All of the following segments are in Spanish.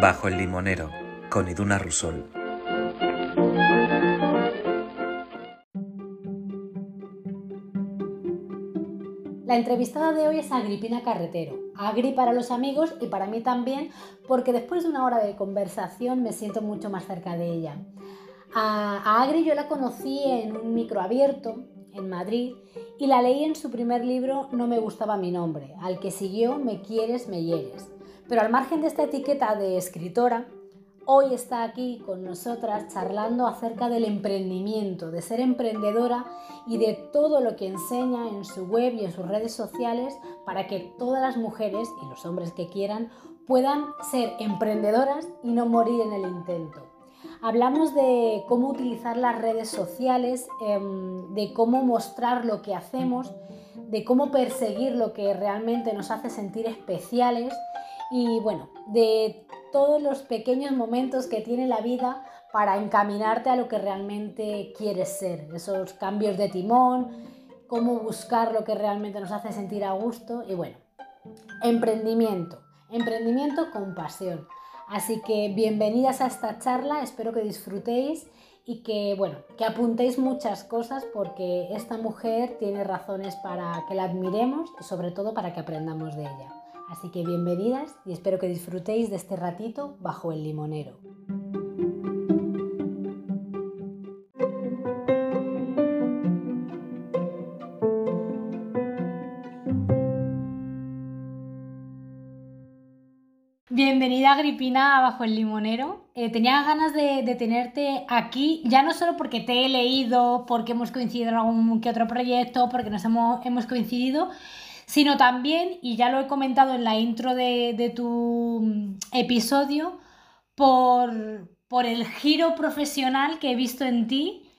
Bajo el limonero, con Iduna Rusol. La entrevistada de hoy es Agripina Carretero. Agri para los amigos y para mí también, porque después de una hora de conversación me siento mucho más cerca de ella. A, Agri yo la conocí en un micro abierto en Madrid y la leí en su primer libro No me gustaba mi nombre, al que siguió Me quieres, me hieres. Pero al margen de esta etiqueta de escritora, hoy está aquí con nosotras charlando acerca del emprendimiento, de ser emprendedora y de todo lo que enseña en su web y en sus redes sociales para que todas las mujeres y los hombres que quieran puedan ser emprendedoras y no morir en el intento. Hablamos de cómo utilizar las redes sociales, em, de cómo mostrar lo que hacemos, de cómo perseguir lo que realmente nos hace sentir especiales y bueno, de todos los pequeños momentos que tiene la vida para encaminarte a lo que realmente quieres ser, esos cambios de timón, cómo buscar lo que realmente nos hace sentir a gusto y bueno, emprendimiento, emprendimiento con pasión. Así que bienvenidas a esta charla, espero que disfrutéis y que bueno, que apuntéis muchas cosas porque esta mujer tiene razones para que la admiremos y sobre todo para que aprendamos de ella. Así que bienvenidas y espero que disfrutéis de este ratito bajo el limonero. Bienvenida Agripina a Bajo el Limonero. Eh, tenía ganas de, tenerte aquí, ya no solo porque te he leído, porque hemos coincidido en algún que otro proyecto, porque nos hemos, hemos coincidido, sino también, y ya lo he comentado en la intro de, tu mm, episodio, por, el giro profesional que he visto en ti,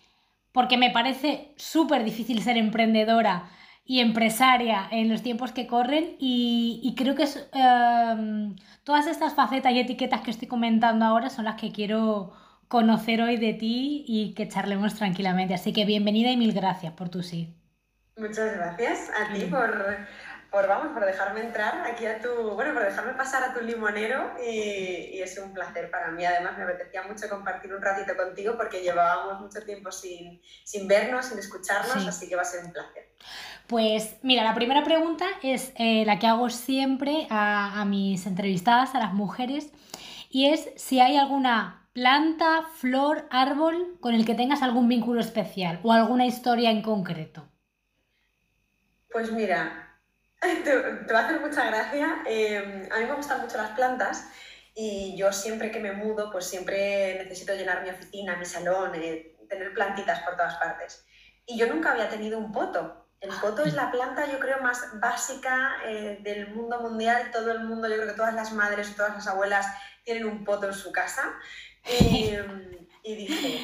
porque me parece súper difícil ser emprendedora y empresaria en los tiempos que corren y, creo que em, todas estas facetas y etiquetas que estoy comentando ahora son las que quiero conocer hoy de ti y que charlemos tranquilamente. Así que bienvenida y mil gracias por tu sí. Muchas gracias a ti por, por, vamos, por dejarme entrar aquí a tu, bueno, por dejarme pasar a tu limonero y, es un placer para mí. Además, me apetecía mucho compartir un ratito contigo porque llevábamos mucho tiempo sin, sin vernos, sin escucharnos, así que va a ser un placer. Pues mira, la primera pregunta es eh, la que hago siempre a, a mis entrevistadas, a las mujeres, y es si hay alguna planta, flor, árbol con el que tengas algún vínculo especial o alguna historia en concreto. Pues mira, te, va a hacer mucha gracia. Em, a mí me gustan mucho las plantas y yo siempre que me mudo, pues siempre necesito llenar mi oficina, mi salón, eh, tener plantitas por todas partes. Y yo nunca había tenido un poto. El ah, poto es la planta, yo creo, más básica eh, del mundo mundial. Todo el mundo, yo creo que todas las madres, todas las abuelas tienen un poto en su casa. Em, y dije,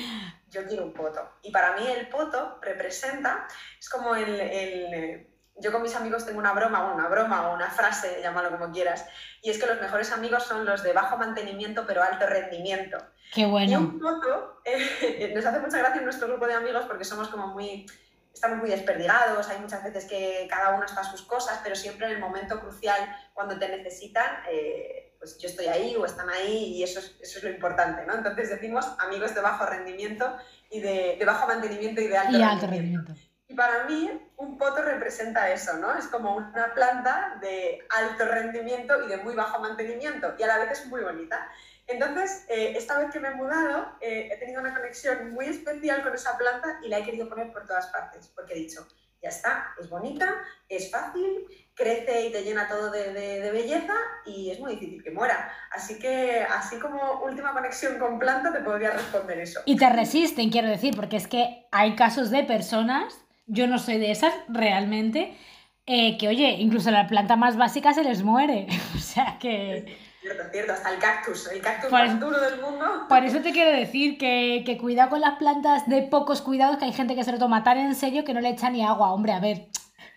yo quiero un poto. Y para mí el poto representa, es como el yo con mis amigos tengo una broma, una broma o una frase, llámalo como quieras, y es que los mejores amigos son los de bajo mantenimiento pero alto rendimiento. Qué bueno. Y un poco, eh, nos hace mucha gracia en nuestro grupo de amigos porque somos como muy, estamos muy desperdigados, hay muchas veces que cada uno está a sus cosas, pero siempre en el momento crucial, cuando te necesitan, eh, pues yo estoy ahí o están ahí y eso es, eso es lo importante, ¿no? Entonces decimos amigos de bajo rendimiento y de, de bajo mantenimiento y de alto, alto rendimiento. Y para mí un poto representa eso, ¿no? Es como una planta de alto rendimiento y de muy bajo mantenimiento y a la vez es muy bonita. Entonces, eh, esta vez que me he mudado, eh, he tenido una conexión muy especial con esa planta y la he querido poner por todas partes, porque he dicho, ya está, es bonita, es fácil, crece y te llena todo de, de, belleza y es muy difícil que muera. Así que, así como última conexión con planta, te podría responder eso. Y te resisten, quiero decir, porque es que hay casos de personas yo no soy de esas realmente, eh, que oye, incluso la planta más básica se les muere. o sea que... Cierto, cierto, hasta el cactus, el cactus más duro del mundo. Por eso te quiero decir que, que cuidado con las plantas de pocos cuidados, que hay gente que se lo toma tan en serio que no le echa ni agua. Hombre, a ver,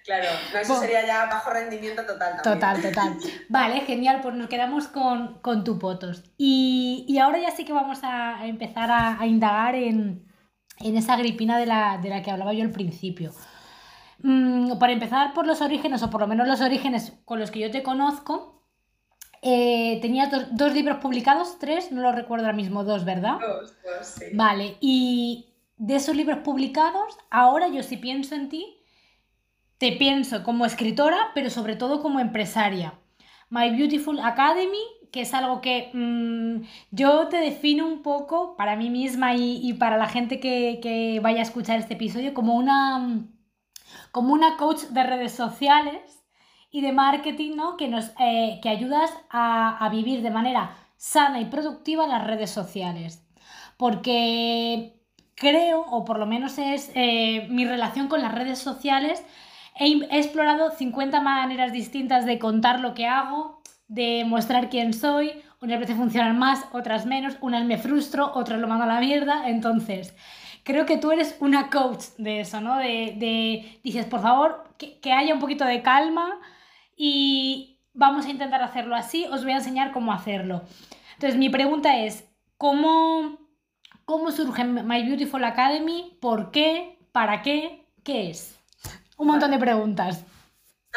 Claro, eso sería ya bajo rendimiento total. Total, total. Vale, genial, pues nos quedamos con, con tu potos. Y, y, ahora ya sí que vamos a empezar a indagar en, en esa gripina de la, que hablaba yo al principio. Mm, para empezar por los orígenes, o por lo menos los orígenes con los que yo te conozco, Eh, tenías dos, libros publicados, tres, no lo recuerdo ahora mismo, dos, ¿verdad? Dos, dos, sí. Vale, y de esos libros publicados, ahora yo si pienso en ti, te pienso como escritora, pero sobre todo como empresaria. My Beautiful Academy, que es algo que mm, yo te defino un poco para mí misma y, para la gente que, vaya a escuchar este episodio como una, como una coach de redes sociales y de marketing, ¿no? Que, nos, eh, que ayudas a, a vivir de manera sana y productiva las redes sociales. Porque creo, o por lo menos es eh, mi relación con las redes sociales, he, explorado 50 maneras distintas de contar lo que hago, de mostrar quién soy, unas veces funcionan más, otras menos, unas me frustro, otras lo mando a la mierda, entonces creo que tú eres una coach de eso, ¿no? De, dices, por favor, que, que haya un poquito de calma y vamos a intentar hacerlo así, os voy a enseñar cómo hacerlo. Entonces mi pregunta es, ¿cómo ¿Cómo surge My Beautiful Academy? ¿Por qué? ¿Para qué? ¿Qué es? Un montón de preguntas.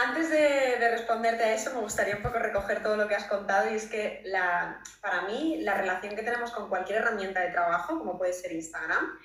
Antes de, responderte a eso, me gustaría un poco recoger todo lo que has contado y es que la, para mí la relación que tenemos con cualquier herramienta de trabajo, como puede ser Instagram,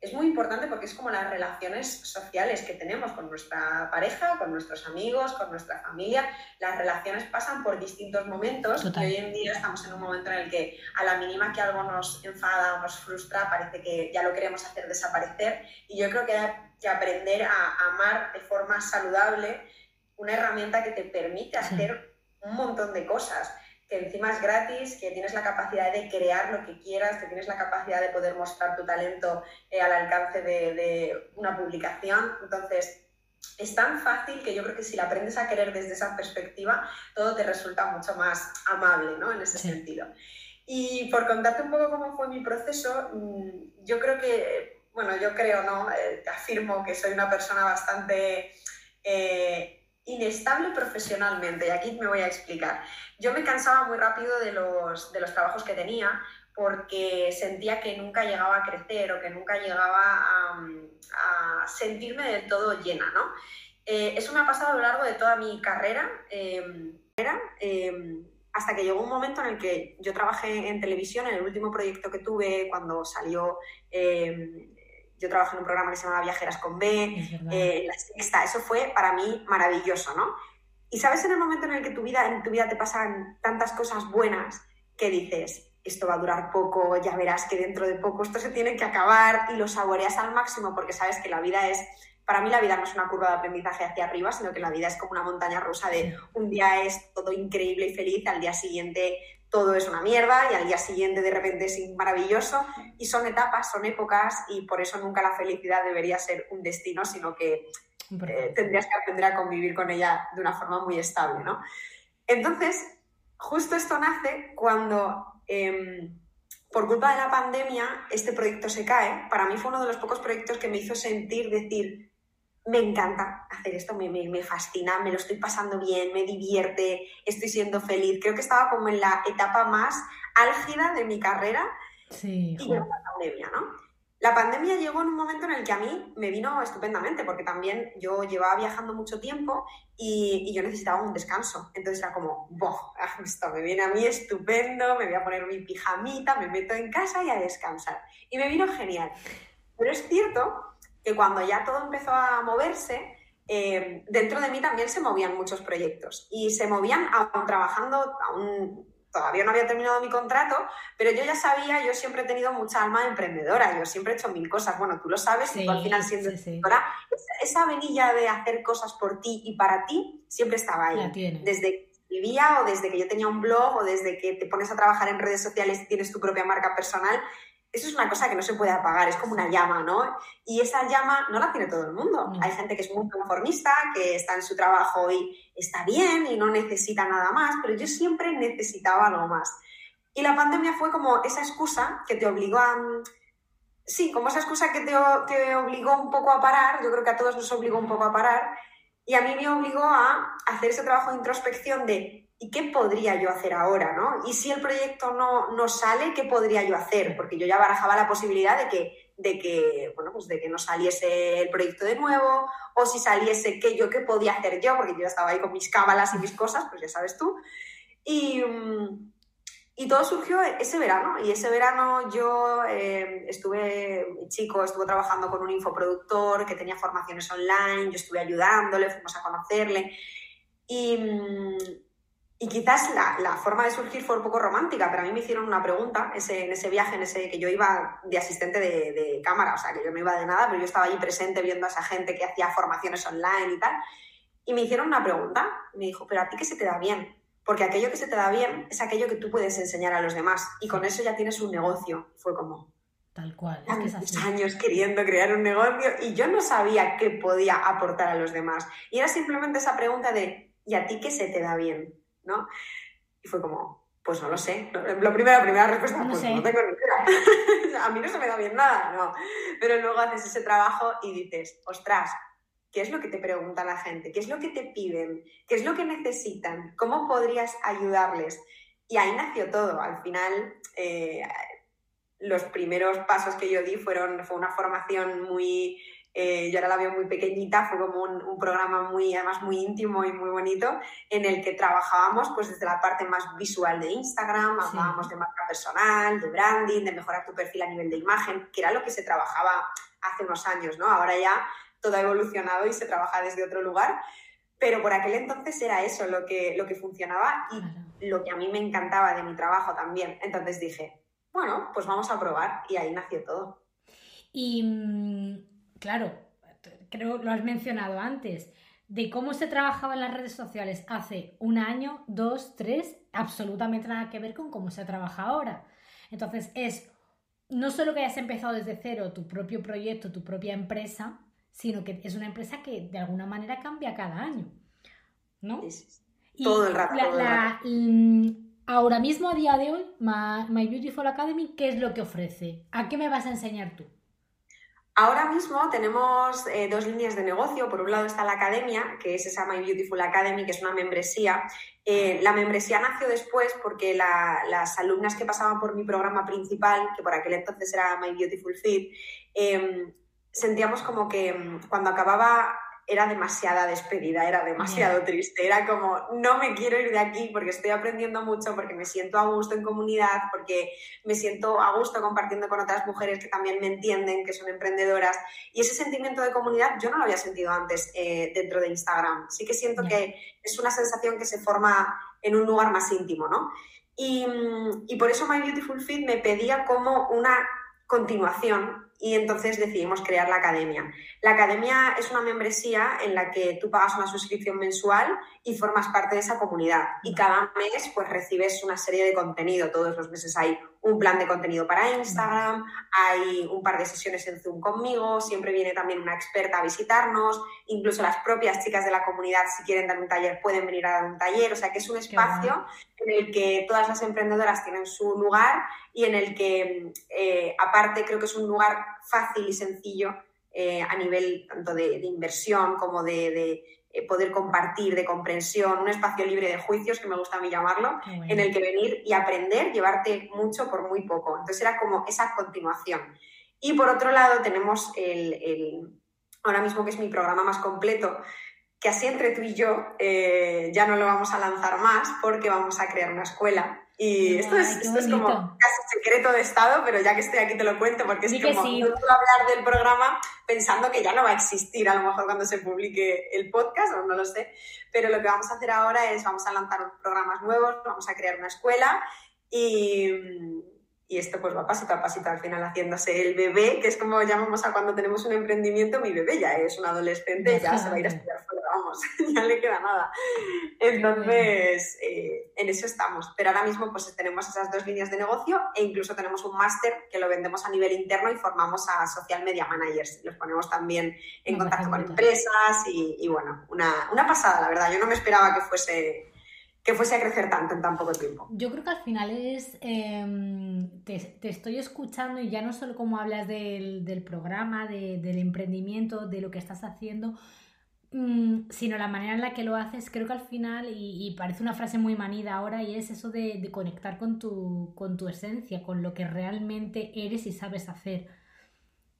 es muy importante porque es como las relaciones sociales que tenemos con nuestra pareja, con nuestros amigos, con nuestra familia. Las relaciones pasan por distintos momentos y hoy en día estamos en un momento en el que a la mínima que algo nos enfada o nos frustra, parece que ya lo queremos hacer desaparecer. Y yo creo que hay que aprender a amar de forma saludable una herramienta que te permite hacer un montón de cosas que encima es gratis, que tienes la capacidad de crear lo que quieras, que tienes la capacidad de poder mostrar tu talento eh, al alcance de, una publicación. Entonces, es tan fácil que yo creo que si la aprendes a querer desde esa perspectiva, todo te resulta mucho más amable, ¿no? En ese sentido. Y por contarte un poco cómo fue mi proceso, mm, yo creo que, bueno, yo creo, ¿no? Eh, afirmo que soy una persona bastante... Eh, inestable profesionalmente y aquí me voy a explicar. Yo me cansaba muy rápido de los, de los trabajos que tenía porque sentía que nunca llegaba a crecer o que nunca llegaba a, sentirme del todo llena, ¿no? Eh, eso me ha pasado a lo largo de toda mi carrera, em, em, hasta que llegó un momento en el que yo trabajé en televisión, en el último proyecto que tuve cuando salió em, yo trabajé en un programa que se llamaba Viajeras con B, eh, la sexta, eso fue para mí maravilloso, ¿no? Y sabes en el momento en el que tu vida, en tu vida te pasan tantas cosas buenas que dices, esto va a durar poco, ya verás que dentro de poco esto se tiene que acabar y lo saboreas al máximo porque sabes que la vida es, para mí la vida no es una curva de aprendizaje hacia arriba, sino que la vida es como una montaña rusa de un día es todo increíble y feliz, al día siguiente todo es una mierda y al día siguiente de repente es maravilloso y son etapas, son épocas y por eso nunca la felicidad debería ser un destino, sino que eh, tendrías que aprender a convivir con ella de una forma muy estable, ¿no? Entonces, justo esto nace cuando em, por culpa de la pandemia este proyecto se cae. Para mí fue uno de los pocos proyectos que me hizo sentir, decir, me encanta hacer esto, me, me, fascina, me lo estoy pasando bien, me divierte, estoy siendo feliz. Creo que estaba como en la etapa más álgida de mi carrera sí, y llegó la pandemia, ¿no? La pandemia llegó en un momento en el que a mí me vino estupendamente, porque también yo llevaba viajando mucho tiempo y, y yo necesitaba un descanso. Entonces era como, ¡boh! Esto me viene a mí estupendo, me voy a poner mi pijamita, me meto en casa y a descansar. Y me vino genial. Pero es cierto que cuando ya todo empezó a moverse, eh, dentro de mí también se movían muchos proyectos y se movían aún trabajando, aún todavía no había terminado mi contrato, pero yo ya sabía, yo siempre he tenido mucha alma emprendedora, yo siempre he hecho mil cosas, bueno, tú lo sabes, y tú al final siendo emprendedora, esa, venilla de hacer cosas por ti y para ti siempre estaba ahí. Desde que vivía o desde que yo tenía un blog o desde que te pones a trabajar en redes sociales y tienes tu propia marca personal, eso es una cosa que no se puede apagar, es como una llama, ¿no? Y esa llama no la tiene todo el mundo. Hay gente que es muy conformista, que está en su trabajo y está bien y no necesita nada más, pero yo siempre necesitaba algo más. Y la pandemia fue como esa excusa que te obligó a... Sí, como esa excusa que te, te obligó un poco a parar, yo creo que a todos nos obligó un poco a parar, y a mí me obligó a hacer ese trabajo de introspección de ¿y qué podría yo hacer ahora? ¿no? Y si el proyecto no, no sale, ¿qué podría yo hacer? Porque yo ya barajaba la posibilidad de que, de que, bueno, pues de que no saliese el proyecto de nuevo, o si saliese, ¿qué yo qué podía hacer yo? Porque yo estaba ahí con mis cábalas y mis cosas, pues ya sabes tú. Y, mm, y todo surgió ese verano. Y ese verano yo eh, estuve, chico estuvo trabajando con un infoproductor que tenía formaciones online, yo estuve ayudándole, fuimos a conocerle. Y, mm, y quizás la, la, forma de surgir fue un poco romántica, pero a mí me hicieron una pregunta ese, en ese viaje, en ese que yo iba de asistente de, de, cámara, o sea, que yo no iba de nada, pero yo estaba allí presente viendo a esa gente que hacía formaciones online y tal. Y me hicieron una pregunta, y me dijo, pero a ti qué se te da bien? Porque aquello que se te da bien es aquello que tú puedes enseñar a los demás y con eso ya tienes un negocio. Fue como... Tal cual. Es que es así. años queriendo crear un negocio y yo no sabía qué podía aportar a los demás. Y era simplemente esa pregunta de, ¿y a ti qué se te da bien? ¿No? Y fue como, pues no lo sé. Lo primero, la primera respuesta, no pues no tengo ni idea. a mí no se me da bien nada, no. Pero luego haces ese trabajo y dices, ostras, ¿qué es lo que te pregunta la gente? ¿Qué es lo que te piden? ¿Qué es lo que necesitan? ¿Cómo podrías ayudarles? Y ahí nació todo. Al final, eh, los primeros pasos que yo di fueron, fue una formación muy eh, yo ahora la veo muy pequeñita, fue como un, programa muy, además muy íntimo y muy bonito, en el que trabajábamos pues desde la parte más visual de Instagram, hablábamos de marca personal, de branding, de mejorar tu perfil a nivel de imagen, que era lo que se trabajaba hace unos años, ¿no? Ahora ya todo ha evolucionado y se trabaja desde otro lugar, pero por aquel entonces era eso lo que, lo que funcionaba y lo que a mí me encantaba de mi trabajo también. Entonces dije, bueno, pues vamos a probar y ahí nació todo. Y mm, claro, creo lo has mencionado antes, de cómo se trabajaba en las redes sociales hace un año, dos, tres, absolutamente nada que ver con cómo se trabaja ahora. Entonces es no solo que hayas empezado desde cero tu propio proyecto, tu propia empresa, sino que es una empresa que de alguna manera cambia cada año. ¿No? todo el rato. Mm, ahora mismo, a día de hoy, My Beautiful Academy, ¿qué es lo que ofrece? ¿A qué me vas a enseñar tú? Ahora mismo tenemos eh, dos líneas de negocio. Por un lado está la academia, que es esa My Beautiful Academy, que es una membresía. Eh, la membresía nació después porque las alumnas que pasaban por mi programa principal, que por aquel entonces era My Beautiful Fit, em, sentíamos como que em, cuando acababa era demasiada despedida, era demasiado triste, era como, no me quiero ir de aquí porque estoy aprendiendo mucho, porque me siento a gusto en comunidad, porque me siento a gusto compartiendo con otras mujeres que también me entienden, que son emprendedoras. Y ese sentimiento de comunidad yo no lo había sentido antes eh, dentro de Instagram. Sí que siento que es una sensación que se forma en un lugar más íntimo, ¿no? Y, y por eso My Beautiful Fit me pedía como una continuación y entonces decidimos crear la academia. La academia es una membresía en la que tú pagas una suscripción mensual y formas parte de esa comunidad. Y cada mes pues recibes una serie de contenido. Todos los meses hay un plan de contenido para Instagram, hay un par de sesiones en Zoom conmigo, siempre viene también una experta a visitarnos, incluso las propias chicas de la comunidad si quieren dar un taller pueden venir a dar un taller. O sea que es un espacio en el que todas las emprendedoras tienen su lugar y en el que eh, aparte creo que es un lugar fácil y sencillo eh, a nivel tanto de, inversión como de, eh, poder compartir, de comprensión, un espacio libre de juicios, que me gusta a mí llamarlo, en el que venir y aprender, llevarte mucho por muy poco. Entonces era como esa continuación. Y por otro lado tenemos el, ahora mismo que es mi programa más completo, que así entre tú y yo eh, ya no lo vamos a lanzar más porque vamos a crear una escuela y esto, es, como casi secreto de Estado, pero ya que estoy aquí te lo cuento porque es como no puedo hablar del programa pensando que ya no va a existir a lo mejor cuando se publique el podcast o no lo sé. Pero lo que vamos a hacer ahora es vamos a lanzar programas nuevos, vamos a crear una escuela y, y esto pues va pasito a pasito al final haciéndose el bebé, que es como llamamos a cuando tenemos un emprendimiento, mi bebé ya es un adolescente, ya se va a ir a estudiar fuera, vamos, ya le queda nada. Entonces, eh, en eso estamos. Pero ahora mismo pues tenemos esas dos líneas de negocio e incluso tenemos un máster que lo vendemos a nivel interno y formamos a social media managers. Los ponemos también en contacto con empresas y, y bueno, una, una pasada, la verdad. Yo no me esperaba que fuese que fuese a crecer tanto en tan poco tiempo. Yo creo que al final es, em, te, estoy escuchando y ya no solo como hablas del, programa, del emprendimiento, de lo que estás haciendo, sino la manera en la que lo haces, creo que al final, y, parece una frase muy manida ahora, y es eso de, conectar con tu, con tu esencia, con lo que realmente eres y sabes hacer.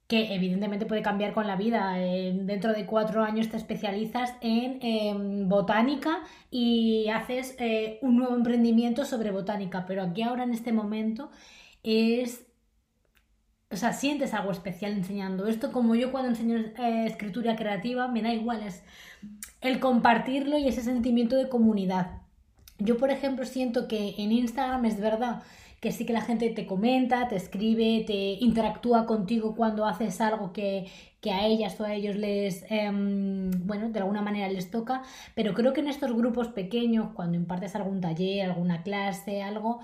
que evidentemente puede cambiar con la vida. dentro de cuatro años te especializas en em, botánica y haces eh, un nuevo emprendimiento sobre botánica, pero aquí ahora en este momento es... O sea, sientes algo especial enseñando esto, como yo cuando enseño eh, escritura creativa, me da igual, es el compartirlo y ese sentimiento de comunidad. Yo, por ejemplo, siento que en Instagram es verdad que sí que la gente te comenta, te escribe, te interactúa contigo cuando haces algo que, a ellas o a ellos les, em, bueno, de alguna manera les toca, pero creo que en estos grupos pequeños, cuando impartes algún taller, alguna clase, algo,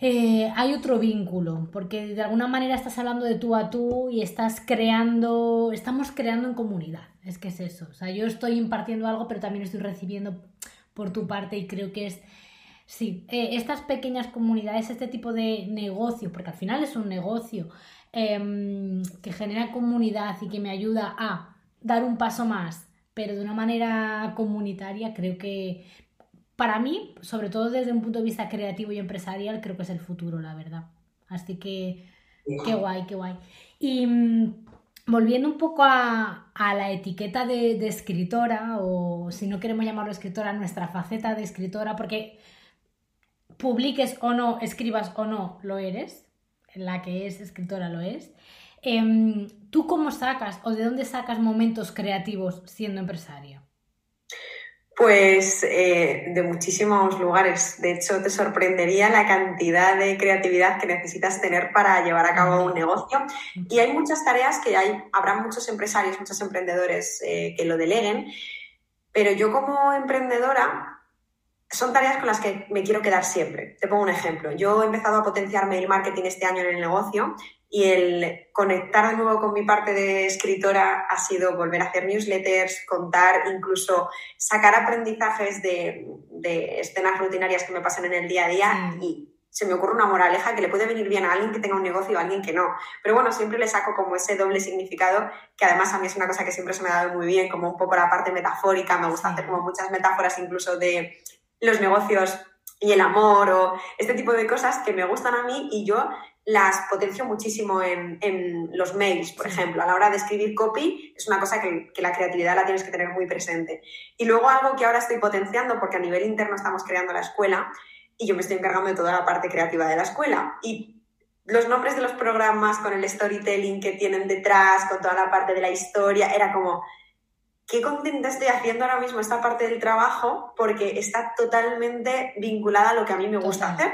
eh, hay otro vínculo, porque de alguna manera estás hablando de tú a tú y estás creando, estamos creando en comunidad, es que es eso, o sea, yo estoy impartiendo algo, pero también estoy recibiendo por tu parte y creo que es Sí, eh, estas pequeñas comunidades, este tipo de negocio, porque al final es un negocio em, que genera comunidad y que me ayuda a dar un paso más, pero de una manera comunitaria, creo que para mí, sobre todo desde un punto de vista creativo y empresarial, creo que es el futuro, la verdad. Así que, qué guay, qué guay. Y mm, volviendo un poco a, la etiqueta de, de, escritora, o si no queremos llamarlo escritora, nuestra faceta de escritora, porque publiques o no, escribas o no, lo eres, la que es escritora lo es. Em, ¿Tú cómo sacas o de dónde sacas momentos creativos siendo empresaria? Pues eh, de muchísimos lugares. De hecho, te sorprendería la cantidad de creatividad que necesitas tener para llevar a cabo un negocio. Y hay muchas tareas que hay, habrá muchos empresarios, muchos emprendedores eh, que lo deleguen, pero yo como emprendedora son tareas con las que me quiero quedar siempre. Te pongo un ejemplo. Yo he empezado a potenciar mail marketing este año en el negocio y el conectar de nuevo con mi parte de escritora ha sido volver a hacer newsletters, contar, incluso sacar aprendizajes de, escenas rutinarias que me pasan en el día a día y se me ocurre una moraleja que le puede venir bien a alguien que tenga un negocio y a alguien que no. Pero bueno, siempre le saco como ese doble significado, que además a mí es una cosa que siempre se me ha dado muy bien, como un poco la parte metafórica, me gusta hacer como muchas metáforas incluso de los negocios y el amor o este tipo de cosas que me gustan a mí y yo las potencio muchísimo en, los mails, por ejemplo. A la hora de escribir copy es una cosa que, la creatividad la tienes que tener muy presente. Y luego algo que ahora estoy potenciando, porque a nivel interno estamos creando la escuela y yo me estoy encargando de toda la parte creativa de la escuela. Y los nombres de los programas con el storytelling que tienen detrás, con toda la parte de la historia, era como, qué contenta estoy haciendo ahora mismo esta parte del trabajo porque está totalmente vinculada a lo que a mí me gusta hacer.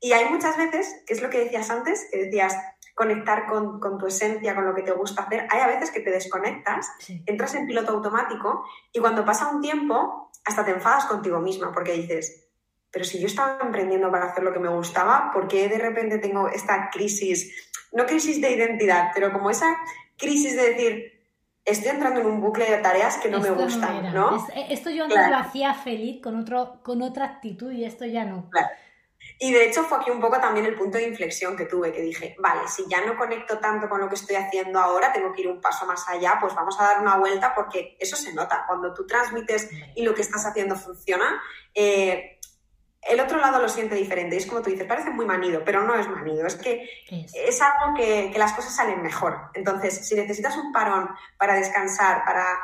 Y hay muchas veces, que es lo que decías antes, que decías conectar con, tu esencia, con lo que te gusta hacer, hay a veces que te desconectas, entras en piloto automático y cuando pasa un tiempo hasta te enfadas contigo misma porque dices, pero si yo estaba emprendiendo para hacer lo que me gustaba, ¿por qué de repente tengo esta crisis? No crisis de identidad, pero como esa crisis de decir, estoy entrando en un bucle de tareas que no me gustan, ¿no? Eh, esto yo antes lo hacía feliz con, otro, con otra actitud y esto ya no. Claro. Y de hecho fue aquí un poco también el punto de inflexión que tuve, que dije, vale, si ya no conecto tanto con lo que estoy haciendo ahora, tengo que ir un paso más allá, pues vamos a dar una vuelta porque eso se nota. Cuando tú transmites y lo que estás haciendo funciona, eh, el otro lado lo siente diferente. Y es como tú dices, parece muy manido, pero no es manido. Es que es, algo que, las cosas salen mejor. Entonces, si necesitas un parón para descansar, para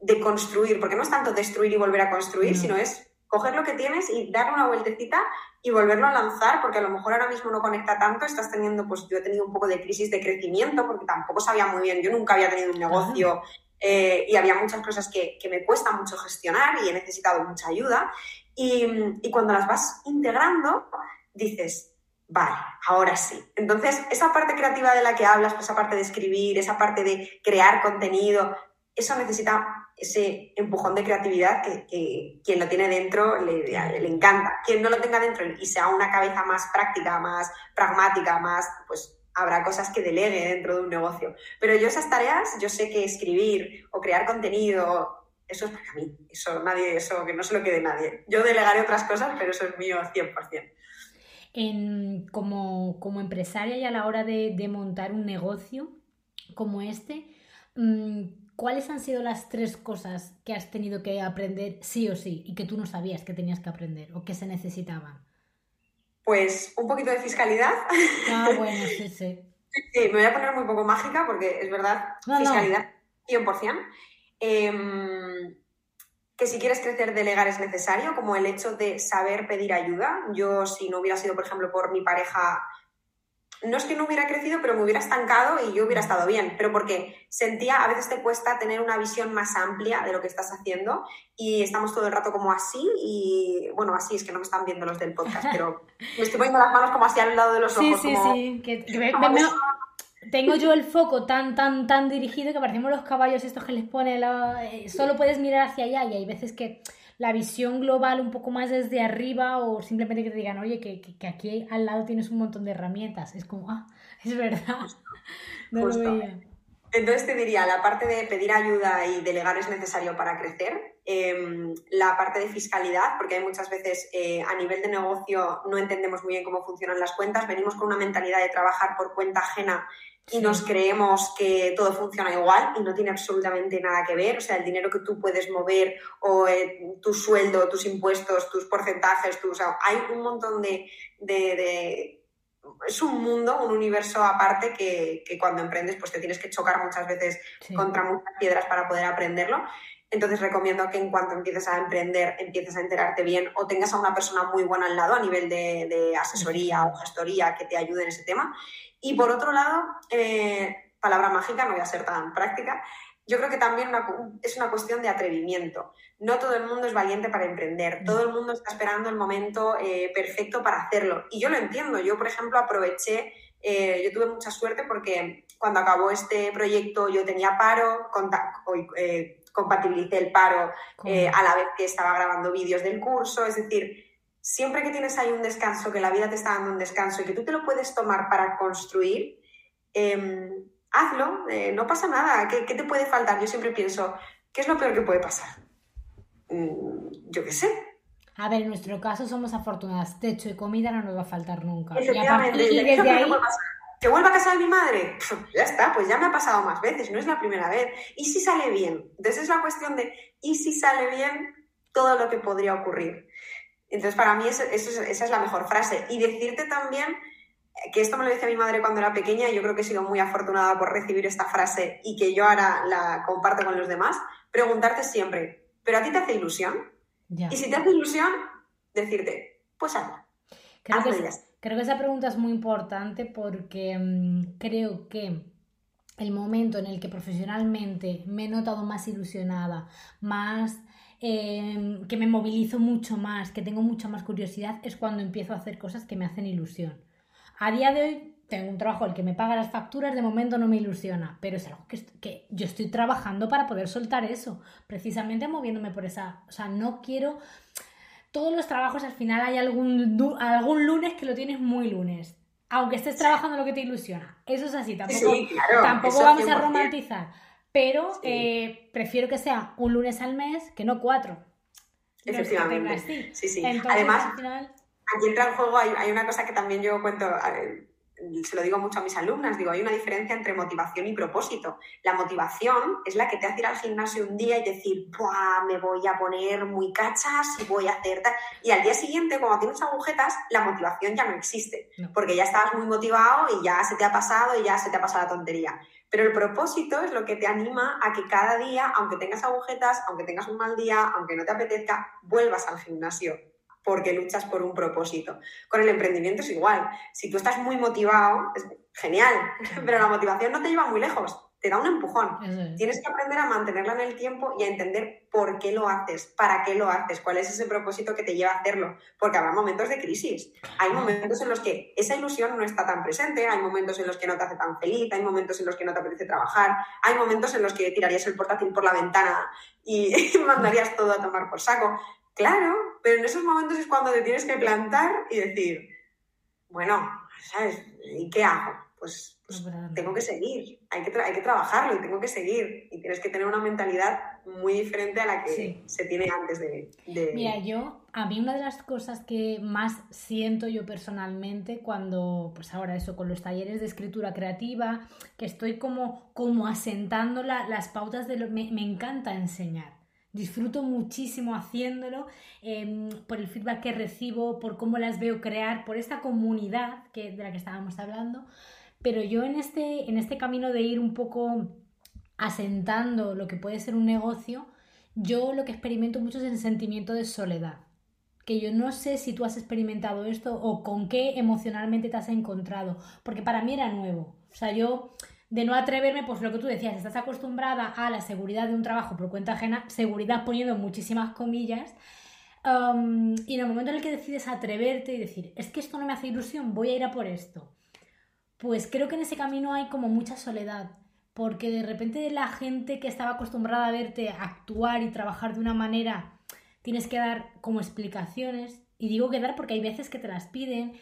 deconstruir, porque no es tanto destruir y volver a construir, sino es coger lo que tienes y darle una vueltecita y volverlo a lanzar, porque a lo mejor ahora mismo no conecta tanto, estás teniendo, pues yo he tenido un poco de crisis de crecimiento, porque tampoco sabía muy bien, yo nunca había tenido un negocio eh, y había muchas cosas que, que, me cuesta mucho gestionar y he necesitado mucha ayuda. Y, cuando las vas integrando, dices, vale, ahora sí. Entonces, esa parte creativa de la que hablas, pues esa parte de escribir, esa parte de crear contenido, eso necesita ese empujón de creatividad que, quien lo tiene dentro le, le, encanta. Quien no lo tenga dentro y sea una cabeza más práctica, más pragmática, más, pues habrá cosas que delegue dentro de un negocio. Pero yo esas tareas, yo sé que escribir o crear contenido eso es para mí, eso nadie, eso que no se lo quede nadie. Yo delegaré otras cosas, pero eso es mío 100%. En, como, como empresaria y a la hora de, montar un negocio como este, mm, ¿cuáles han sido las tres cosas que has tenido que aprender sí o sí y que tú no sabías que tenías que aprender o que se necesitaban? Pues un poquito de fiscalidad. Ah, bueno, sí, sí. Sí, me voy a poner muy poco mágica porque es verdad, fiscalidad 100%. Em, que si quieres crecer, delegar es necesario, como el hecho de saber pedir ayuda. Yo, si no hubiera sido, por ejemplo, por mi pareja, no es que no hubiera crecido, pero me hubiera estancado y yo hubiera estado bien, pero porque sentía, a veces te cuesta tener una visión más amplia de lo que estás haciendo y estamos todo el rato como así y, bueno, así es que no me están viendo los del podcast, pero me estoy poniendo las manos como así al lado de los ojos. Sí, sí, sí, que, tengo yo el foco tan, tan, tan dirigido que parecemos los caballos estos que les pone la... Eh, solo puedes mirar hacia allá y hay veces que la visión global un poco más desde arriba o simplemente que te digan, oye, que, que, aquí al lado tienes un montón de herramientas. Es como, ah, es verdad. No lo veía. Entonces te diría, la parte de pedir ayuda y delegar es necesario para crecer. Em, la parte de fiscalidad, porque hay muchas veces eh, a nivel de negocio no entendemos muy bien cómo funcionan las cuentas, venimos con una mentalidad de trabajar por cuenta ajena y nos creemos que todo funciona igual y no tiene absolutamente nada que ver. O sea, el dinero que tú puedes mover o eh, tu sueldo, tus impuestos, tus porcentajes, tu, hay un montón de, de, Es un mundo, un universo aparte que, que, cuando emprendes pues te tienes que chocar muchas veces contra muchas piedras para poder aprenderlo. Entonces recomiendo que en cuanto empieces a emprender, empieces a enterarte bien o tengas a una persona muy buena al lado a nivel de, de asesoría o gestoría que te ayude en ese tema. Y por otro lado, eh, palabra mágica, no voy a ser tan práctica, yo creo que también es una cuestión de atrevimiento. No todo el mundo es valiente para emprender, mm. todo el mundo está esperando el momento eh, perfecto para hacerlo. Y yo lo entiendo, yo por ejemplo aproveché, eh, yo tuve mucha suerte porque cuando acabó este proyecto yo tenía paro, compatibilicé el paro a la vez que estaba grabando vídeos del curso, es decir, siempre que tienes ahí un descanso, que la vida te está dando un descanso y que tú te lo puedes tomar para construir, em, hazlo, eh, no pasa nada. ¿Qué, te puede faltar? Yo siempre pienso, ¿qué es lo peor que puede pasar? Mm, yo qué sé. A ver, en nuestro caso somos afortunadas. Techo y comida no nos va a faltar nunca. Efectivamente. Y, desde ahí... ¿Que vuelva a casa de mi madre? ya está, pues ya me ha pasado más veces, no es la primera vez. ¿Y si sale bien? Entonces es la cuestión de, ¿y si sale bien todo lo que podría ocurrir? Entonces, para mí esa es la mejor frase. Y decirte también que esto me lo decía mi madre cuando era pequeña y yo creo que he sido muy afortunada por recibir esta frase y que yo ahora la comparto con los demás, preguntarte siempre, ¿pero a ti te hace ilusión? Y si te hace ilusión, decirte, pues hazla. Creo, que, creo que esa pregunta es muy importante porque mm, creo que el momento en el que profesionalmente me he notado más ilusionada, más Em, que me movilizo mucho más, que tengo mucha más curiosidad, es cuando empiezo a hacer cosas que me hacen ilusión. A día de hoy tengo un trabajo el que me paga las facturas, de momento no me ilusiona, pero es algo que, que yo estoy trabajando para poder soltar eso, precisamente moviéndome por esa... O sea, no quiero... Todos los trabajos al final hay algún, algún lunes que lo tienes muy lunes aunque estés trabajando lo que te ilusiona. Eso es así, tampoco, tampoco vamos a romantizar pero eh, prefiero que sea un lunes al mes que no cuatro. Efectivamente. Sí, sí. Además, aquí entra en juego, hay, una cosa que también yo cuento, se lo digo mucho a mis alumnas, digo, hay una diferencia entre motivación y propósito. La motivación es la que te hace ir al gimnasio un día y decir, Buah, me voy a poner muy cachas y voy a hacer tal. Y al día siguiente, cuando tienes agujetas, la motivación ya no existe, porque ya estabas muy motivado y ya se te ha pasado y ya se te ha pasado la tontería. Pero el propósito es lo que te anima a que cada día, aunque tengas agujetas, aunque tengas un mal día, aunque no te apetezca, vuelvas al gimnasio porque luchas por un propósito. Con el emprendimiento es igual. Si tú estás muy motivado, es genial, pero la motivación no te lleva muy lejos te da un empujón. Tienes que aprender a mantenerla en el tiempo y a entender por qué lo haces, para qué lo haces, cuál es ese propósito que te lleva a hacerlo. Porque habrá momentos de crisis. Hay momentos en los que esa ilusión no está tan presente, hay momentos en los que no te hace tan feliz, hay momentos en los que no te apetece trabajar, hay momentos en los que tirarías el portátil por la ventana y mandarías todo a tomar por saco. Claro, pero en esos momentos es cuando te tienes que plantar y decir, bueno, ¿sabes? ¿Y qué hago? pues, pues tengo que seguir, hay que, hay que trabajarlo y tengo que seguir. Y tienes que tener una mentalidad muy diferente a la que se tiene antes de, Mira, yo, a mí una de las cosas que más siento yo personalmente cuando, pues ahora eso, con los talleres de escritura creativa, que estoy como, como asentando las pautas de lo... Me, me encanta enseñar. Disfruto muchísimo haciéndolo, em, por el feedback que recibo, por cómo las veo crear, por esta comunidad que, de la que estábamos hablando. pero yo en este, en este camino de ir un poco asentando lo que puede ser un negocio, yo lo que experimento mucho es el sentimiento de soledad. Que yo no sé si tú has experimentado esto o con qué emocionalmente te has encontrado, porque para mí era nuevo. O sea, yo de no atreverme, pues lo que tú decías, estás acostumbrada a la seguridad de un trabajo por cuenta ajena, seguridad poniendo muchísimas comillas, y en el momento en el que decides atreverte y decir, es que esto no me hace ilusión, voy a ir a por esto, pues creo que en ese camino hay como mucha soledad, porque de repente la gente que estaba acostumbrada a verte actuar y trabajar de una manera, tienes que dar como explicaciones, y digo que dar porque hay veces que te las piden,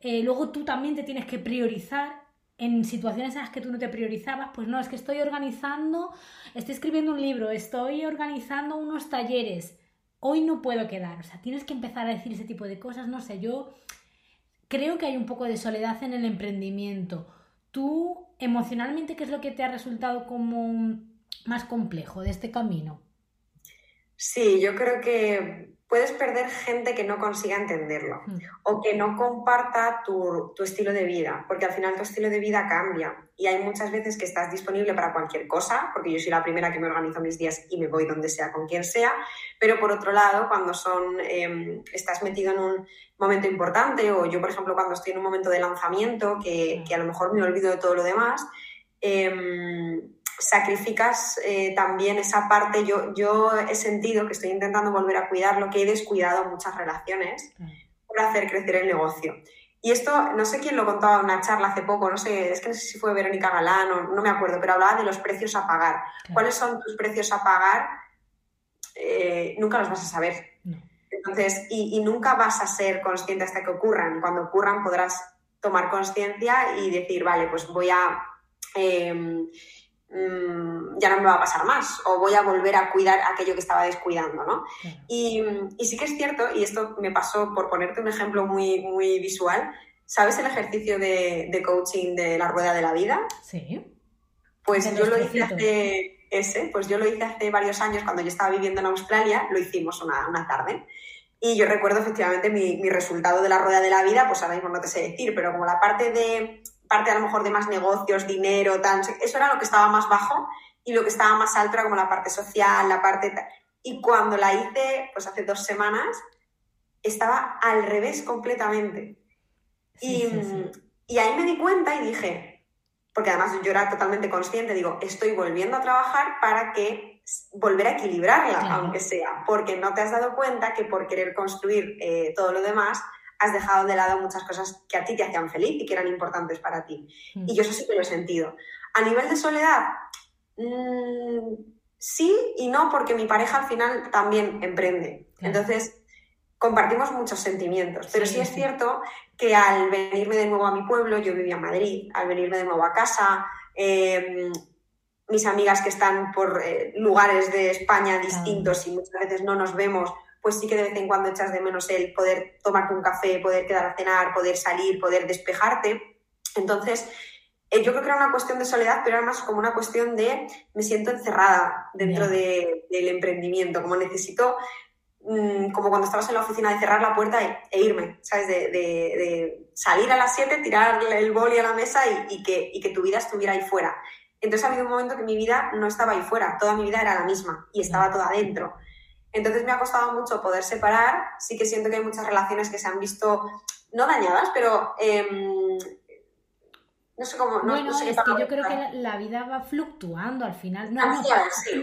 eh, luego tú también te tienes que priorizar en situaciones en las que tú no te priorizabas, pues no, es que estoy organizando, estoy escribiendo un libro, estoy organizando unos talleres, hoy no puedo quedar, o sea, tienes que empezar a decir ese tipo de cosas, no sé, yo creo que hay un poco de soledad en el emprendimiento. Tú, emocionalmente, ¿qué es lo que te ha resultado como más complejo de este camino? Sí, yo creo que puedes perder gente que no consiga entenderlo mm. o que no comparta tu, estilo de vida, porque al final tu estilo de vida cambia. Y hay muchas veces que estás disponible para cualquier cosa, porque yo soy la primera que me organizo mis días y me voy donde sea con quien sea, pero por otro lado, cuando son, em, estás metido en un momento importante o yo, por ejemplo, cuando estoy en un momento de lanzamiento que, que a lo mejor me olvido de todo lo demás, eh, sacrificas eh, también esa parte. Yo, yo he sentido que estoy intentando volver a cuidar lo que he descuidado muchas relaciones por hacer crecer el negocio. Y esto, no sé quién lo contaba en una charla hace poco, no sé, es que no sé si fue Verónica Galán o no me acuerdo, pero hablaba de los precios a pagar. ¿Cuáles son tus precios a pagar? Eh, nunca los vas a saber. Entonces, y, nunca vas a ser consciente hasta que ocurran. Cuando ocurran podrás tomar conciencia y decir, vale, pues voy a... Em, Mm, ya no me va a pasar más o voy a volver a cuidar aquello que estaba descuidando, ¿no? Y, sí que es cierto, y esto me pasó por ponerte un ejemplo muy, muy visual, ¿sabes el ejercicio de, coaching de la rueda de la vida? Sí. Pues yo lo hice hace ese, pues yo lo hice hace varios años cuando yo estaba viviendo en Australia, lo hicimos una, una tarde. Y yo recuerdo efectivamente mi, mi, resultado de la rueda de la vida, pues ahora mismo no te sé decir, pero como la parte de parte a lo mejor de más negocios, dinero, tal, eso era lo que estaba más bajo y lo que estaba más alto era como la parte social, la parte... Y cuando la hice, pues hace dos semanas, estaba al revés completamente. y, y ahí me di cuenta y dije, porque además yo era totalmente consciente, digo, estoy volviendo a trabajar para que volver a equilibrarla, aunque sea, porque no te has dado cuenta que por querer construir eh, todo lo demás, has dejado de lado muchas cosas que a ti te hacían feliz y que eran importantes para ti. Mm. Y yo eso sí que lo he sentido. A nivel de soledad, mm, sí y no, porque mi pareja al final también emprende. Entonces, compartimos muchos sentimientos. Pero sí, es cierto que al venirme de nuevo a mi pueblo, yo vivía en Madrid, al venirme de nuevo a casa, em, mis amigas que están por eh, lugares de España distintos y muchas veces no nos vemos, pues sí que de vez en cuando echas de menos el poder tomarte un café, poder quedar a cenar, poder salir, poder despejarte. Entonces, eh, yo creo que era una cuestión de soledad, pero era más como una cuestión de me siento encerrada dentro del emprendimiento, como necesito, mm, como cuando estabas en la oficina, de cerrar la puerta e, irme, ¿sabes? De, salir a las 7, tirar el boli a la mesa y, que, y que tu vida estuviera ahí fuera. Entonces ha habido un momento que mi vida no estaba ahí fuera, toda mi vida era la misma y estaba toda adentro. Entonces me ha costado mucho poder separar. Sí que siento que hay muchas relaciones que se han visto, no dañadas, pero em, no sé cómo. No, bueno, sé es que yo creo que la, vida va fluctuando al final. No, no,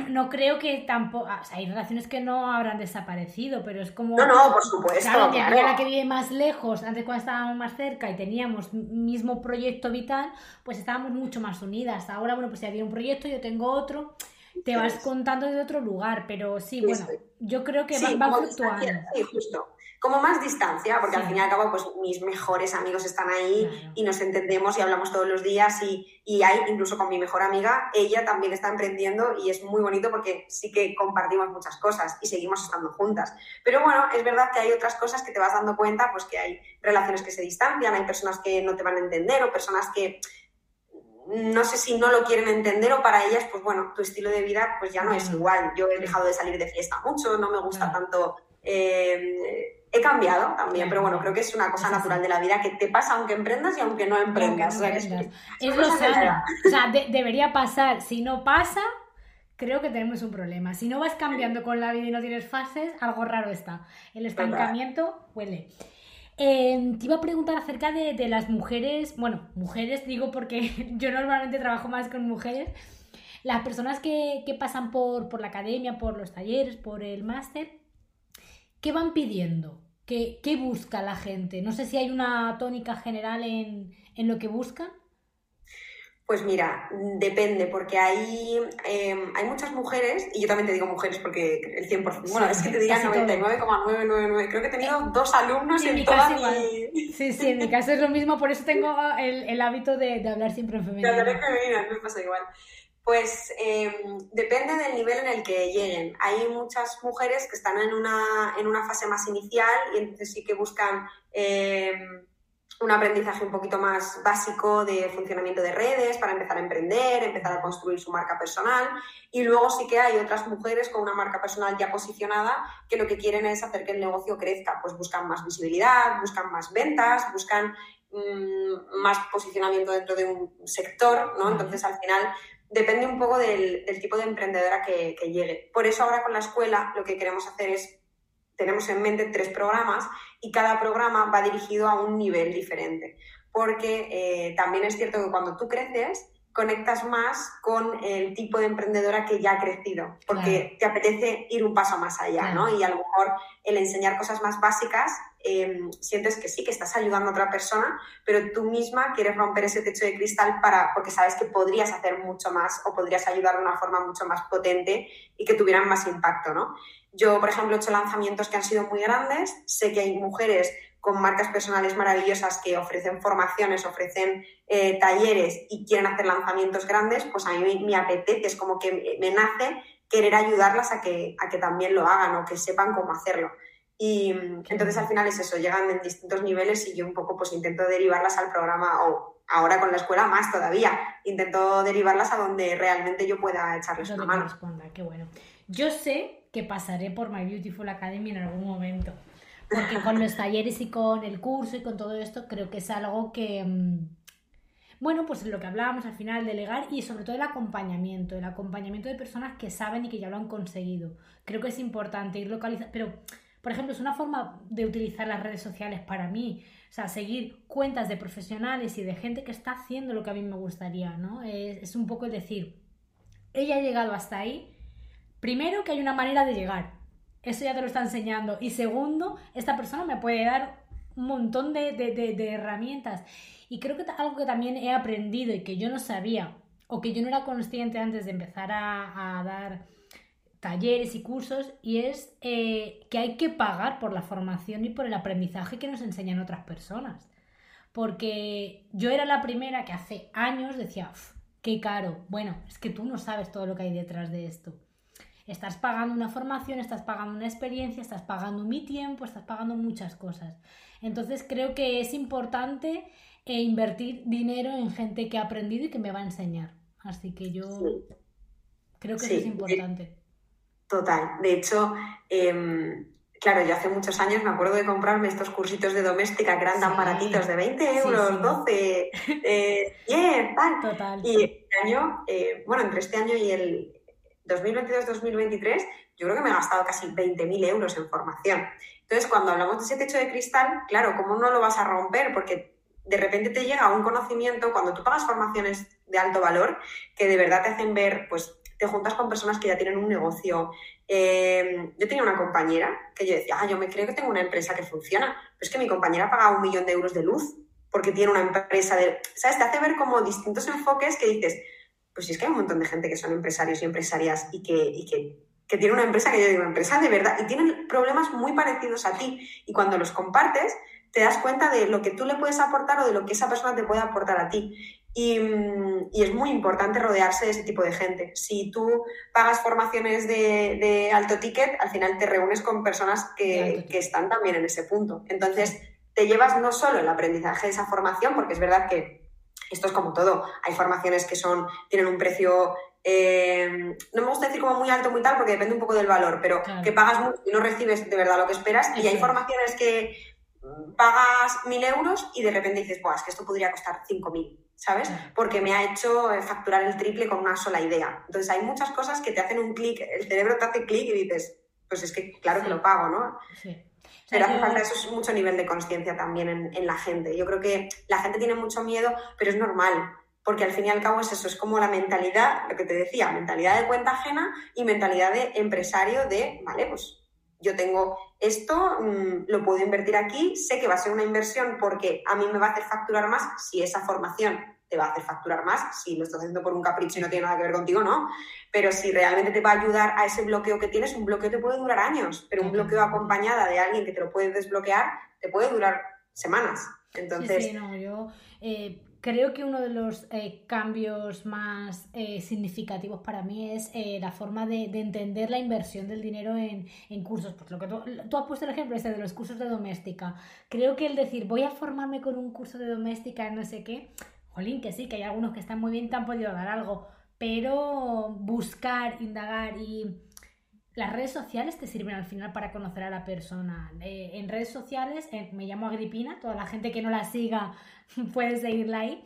no creo que tampoco. hay relaciones que no habrán desaparecido, pero es como. No, no, por supuesto. Claro, claro. la que vive más lejos, antes cuando estábamos más cerca y teníamos mismo proyecto vital, pues estábamos mucho más unidas. Ahora, bueno, pues si había un proyecto, yo tengo otro te vas contando de otro lugar, pero sí, bueno, yo creo que va, fluctuando. Sí, justo. Como más distancia, porque al fin y al cabo, pues mis mejores amigos están ahí y nos entendemos y hablamos todos los días y, y hay, incluso con mi mejor amiga, ella también está emprendiendo y es muy bonito porque sí que compartimos muchas cosas y seguimos estando juntas. Pero bueno, es verdad que hay otras cosas que te vas dando cuenta, pues que hay relaciones que se distancian, hay personas que no te van a entender o personas que no sé si no lo quieren entender o para ellas, pues bueno, tu estilo de vida pues ya no es igual. Yo he dejado de salir de fiesta mucho, no me gusta tanto eh, he cambiado también, pero bueno, creo que es una cosa natural de la vida que te pasa aunque emprendas y aunque no emprendas. es, lo sano. O sea, debería pasar. Si no pasa, creo que tenemos un problema. Si no vas cambiando con la vida y no tienes fases, algo raro está. El estancamiento huele. Em, te iba a preguntar acerca de, las mujeres, bueno, mujeres digo porque yo normalmente trabajo más con mujeres, las personas que, pasan por, por, la academia, por los talleres, por el máster, ¿qué van pidiendo? ¿Qué, ¿Qué, busca la gente? No sé si hay una tónica general en, en lo que buscan. Pues mira, depende, porque hay, em, hay muchas mujeres, y yo también te digo mujeres porque el 100%, bueno, es que te digan 99,999, creo que he tenido eh, dos alumnos en, toda mi... Sí, sí, en mi caso es lo mismo, por eso tengo el, el hábito de, de, hablar siempre en femenino. De hablar en femenino, me pasa igual. Pues em, depende del nivel en el que lleguen. Hay muchas mujeres que están en una, en una fase más inicial y entonces sí que buscan... Eh, un aprendizaje un poquito más básico de funcionamiento de redes para empezar a emprender, empezar a construir su marca personal. Y luego sí que hay otras mujeres con una marca personal ya posicionada que lo que quieren es hacer que el negocio crezca. Pues buscan más visibilidad, buscan más ventas, buscan mm, más posicionamiento dentro de un sector, ¿no? Entonces al final depende un poco del, tipo de emprendedora que llegue. Por eso ahora con la escuela lo que queremos hacer es tenemos en mente tres programas y cada programa va dirigido a un nivel diferente. Porque eh, también es cierto que cuando tú creces, conectas más con el tipo de emprendedora que ya ha crecido, porque te apetece ir un paso más allá, ¿no? Y a lo mejor el enseñar cosas más básicas, em, sientes que sí, que estás ayudando a otra persona, pero tú misma quieres romper ese techo de cristal para, porque sabes que podrías hacer mucho más o podrías ayudar de una forma mucho más potente y que tuvieran más impacto, ¿no? Yo, por ejemplo, he hecho lanzamientos que han sido muy grandes. Sé que hay mujeres con marcas personales maravillosas que ofrecen formaciones, ofrecen eh, talleres y quieren hacer lanzamientos grandes, pues a mí me, apetece, es como que me nace querer ayudarlas a que, a que también lo hagan o que sepan cómo hacerlo. Y entonces al final es eso, llegan en distintos niveles y yo un poco pues intento derivarlas al programa o ahora con la escuela más todavía, intento derivarlas a donde realmente yo pueda echarles una mano. Qué bueno. Yo sé que pasaré por My Beautiful Academy en algún momento. Porque con los talleres y con el curso y con todo esto, creo que es algo que. Mm, bueno, pues lo que hablábamos al final, delegar y sobre todo el acompañamiento, el acompañamiento de personas que saben y que ya lo han conseguido. Creo que es importante ir localizando. Pero, por ejemplo, es una forma de utilizar las redes sociales para mí. O sea, seguir cuentas de profesionales y de gente que está haciendo lo que a mí me gustaría, ¿no? Es, es un poco el decir, ella ha llegado hasta ahí, Primero, que hay una manera de llegar. Eso ya te lo está enseñando. Y segundo, esta persona me puede dar un montón de, herramientas. Y creo que algo que también he aprendido y que yo no sabía o que yo no era consciente antes de empezar a, dar talleres y cursos y es eh, que hay que pagar por la formación y por el aprendizaje que nos enseñan otras personas. Porque yo era la primera que hace años decía, qué caro. Bueno, es que tú no sabes todo lo que hay detrás de esto. Estás pagando una formación, estás pagando una experiencia, estás pagando mi tiempo, estás pagando muchas cosas. Entonces creo que es importante eh, invertir dinero en gente que ha aprendido y que me va a enseñar. Así que yo creo que eso es importante. Total. De hecho, em, claro, yo hace muchos años me acuerdo de comprarme estos cursitos de doméstica que eran tan baratitos de 20 euros, 12, eh, 10, tal. Total. Y este año, eh, bueno, entre este año y el, 2022-2023, yo creo que me he gastado casi 20.000 euros en formación. Entonces, cuando hablamos de ese techo de cristal, claro, ¿cómo no lo vas a romper? Porque de repente te llega un conocimiento, cuando tú pagas formaciones de alto valor, que de verdad te hacen ver, pues te juntas con personas que ya tienen un negocio. Eh, yo tenía una compañera que yo decía, ah, yo me creo que tengo una empresa que funciona, pero es que mi compañera paga un millón de euros de luz porque tiene una empresa de... ¿Sabes? Te hace ver como distintos enfoques que dices, pues es que hay un montón de gente que son empresarios y empresarias y que, y que, que tiene una empresa que yo digo, empresa de verdad, y tienen problemas muy parecidos a ti. Y cuando los compartes, te das cuenta de lo que tú le puedes aportar o de lo que esa persona te puede aportar a ti. Y, mm, y, es muy importante rodearse de ese tipo de gente. Si tú pagas formaciones de, de alto ticket, al final te reúnes con personas que, que, están también en ese punto. Entonces, te llevas no solo el aprendizaje de esa formación, porque es verdad que esto es como todo. Hay formaciones que son, tienen un precio eh, no me gusta decir como muy alto, muy tal, porque depende un poco del valor, pero que pagas mucho y no recibes de verdad lo que esperas. y hay formaciones que pagas mil euros y de repente dices, pues es que esto podría costar cinco mil, ¿sabes? Porque me ha hecho eh, facturar el triple con una sola idea. Entonces hay muchas cosas que te hacen un clic, el cerebro te hace clic y dices, pues es que claro que lo pago, ¿no? Sí. Pero hace falta eso es mucho nivel de conciencia también en, en, la gente. Yo creo que la gente tiene mucho miedo, pero es normal, porque al fin y al cabo es eso, es como la mentalidad, lo que te decía, mentalidad de cuenta ajena y mentalidad de empresario de, vale, pues yo tengo esto, mm, lo puedo invertir aquí, sé que va a ser una inversión porque a mí me va a hacer facturar más si esa formación te va a hacer facturar más, si lo estás haciendo por un capricho y no tiene nada que ver contigo, no. Pero si realmente te va a ayudar a ese bloqueo que tienes, un bloqueo te puede durar años, pero un bloqueo acompañada de alguien que te lo puede desbloquear, te puede durar semanas. Entonces, sí, no, yo eh, creo que uno de los eh, cambios más eh, significativos para mí es eh, la forma de, entender la inversión del dinero en, cursos. Pues lo que tú, has puesto el ejemplo este de los cursos de doméstica. Creo que el decir voy a formarme con un curso de doméstica en no sé qué, jolín, que sí, que hay algunos que están muy bien, te han podido dar algo, pero buscar, indagar y las redes sociales te sirven al final para conocer a la persona. Eh, en redes sociales, eh, me llamo Agripina, toda la gente que no la siga puede seguirla ahí.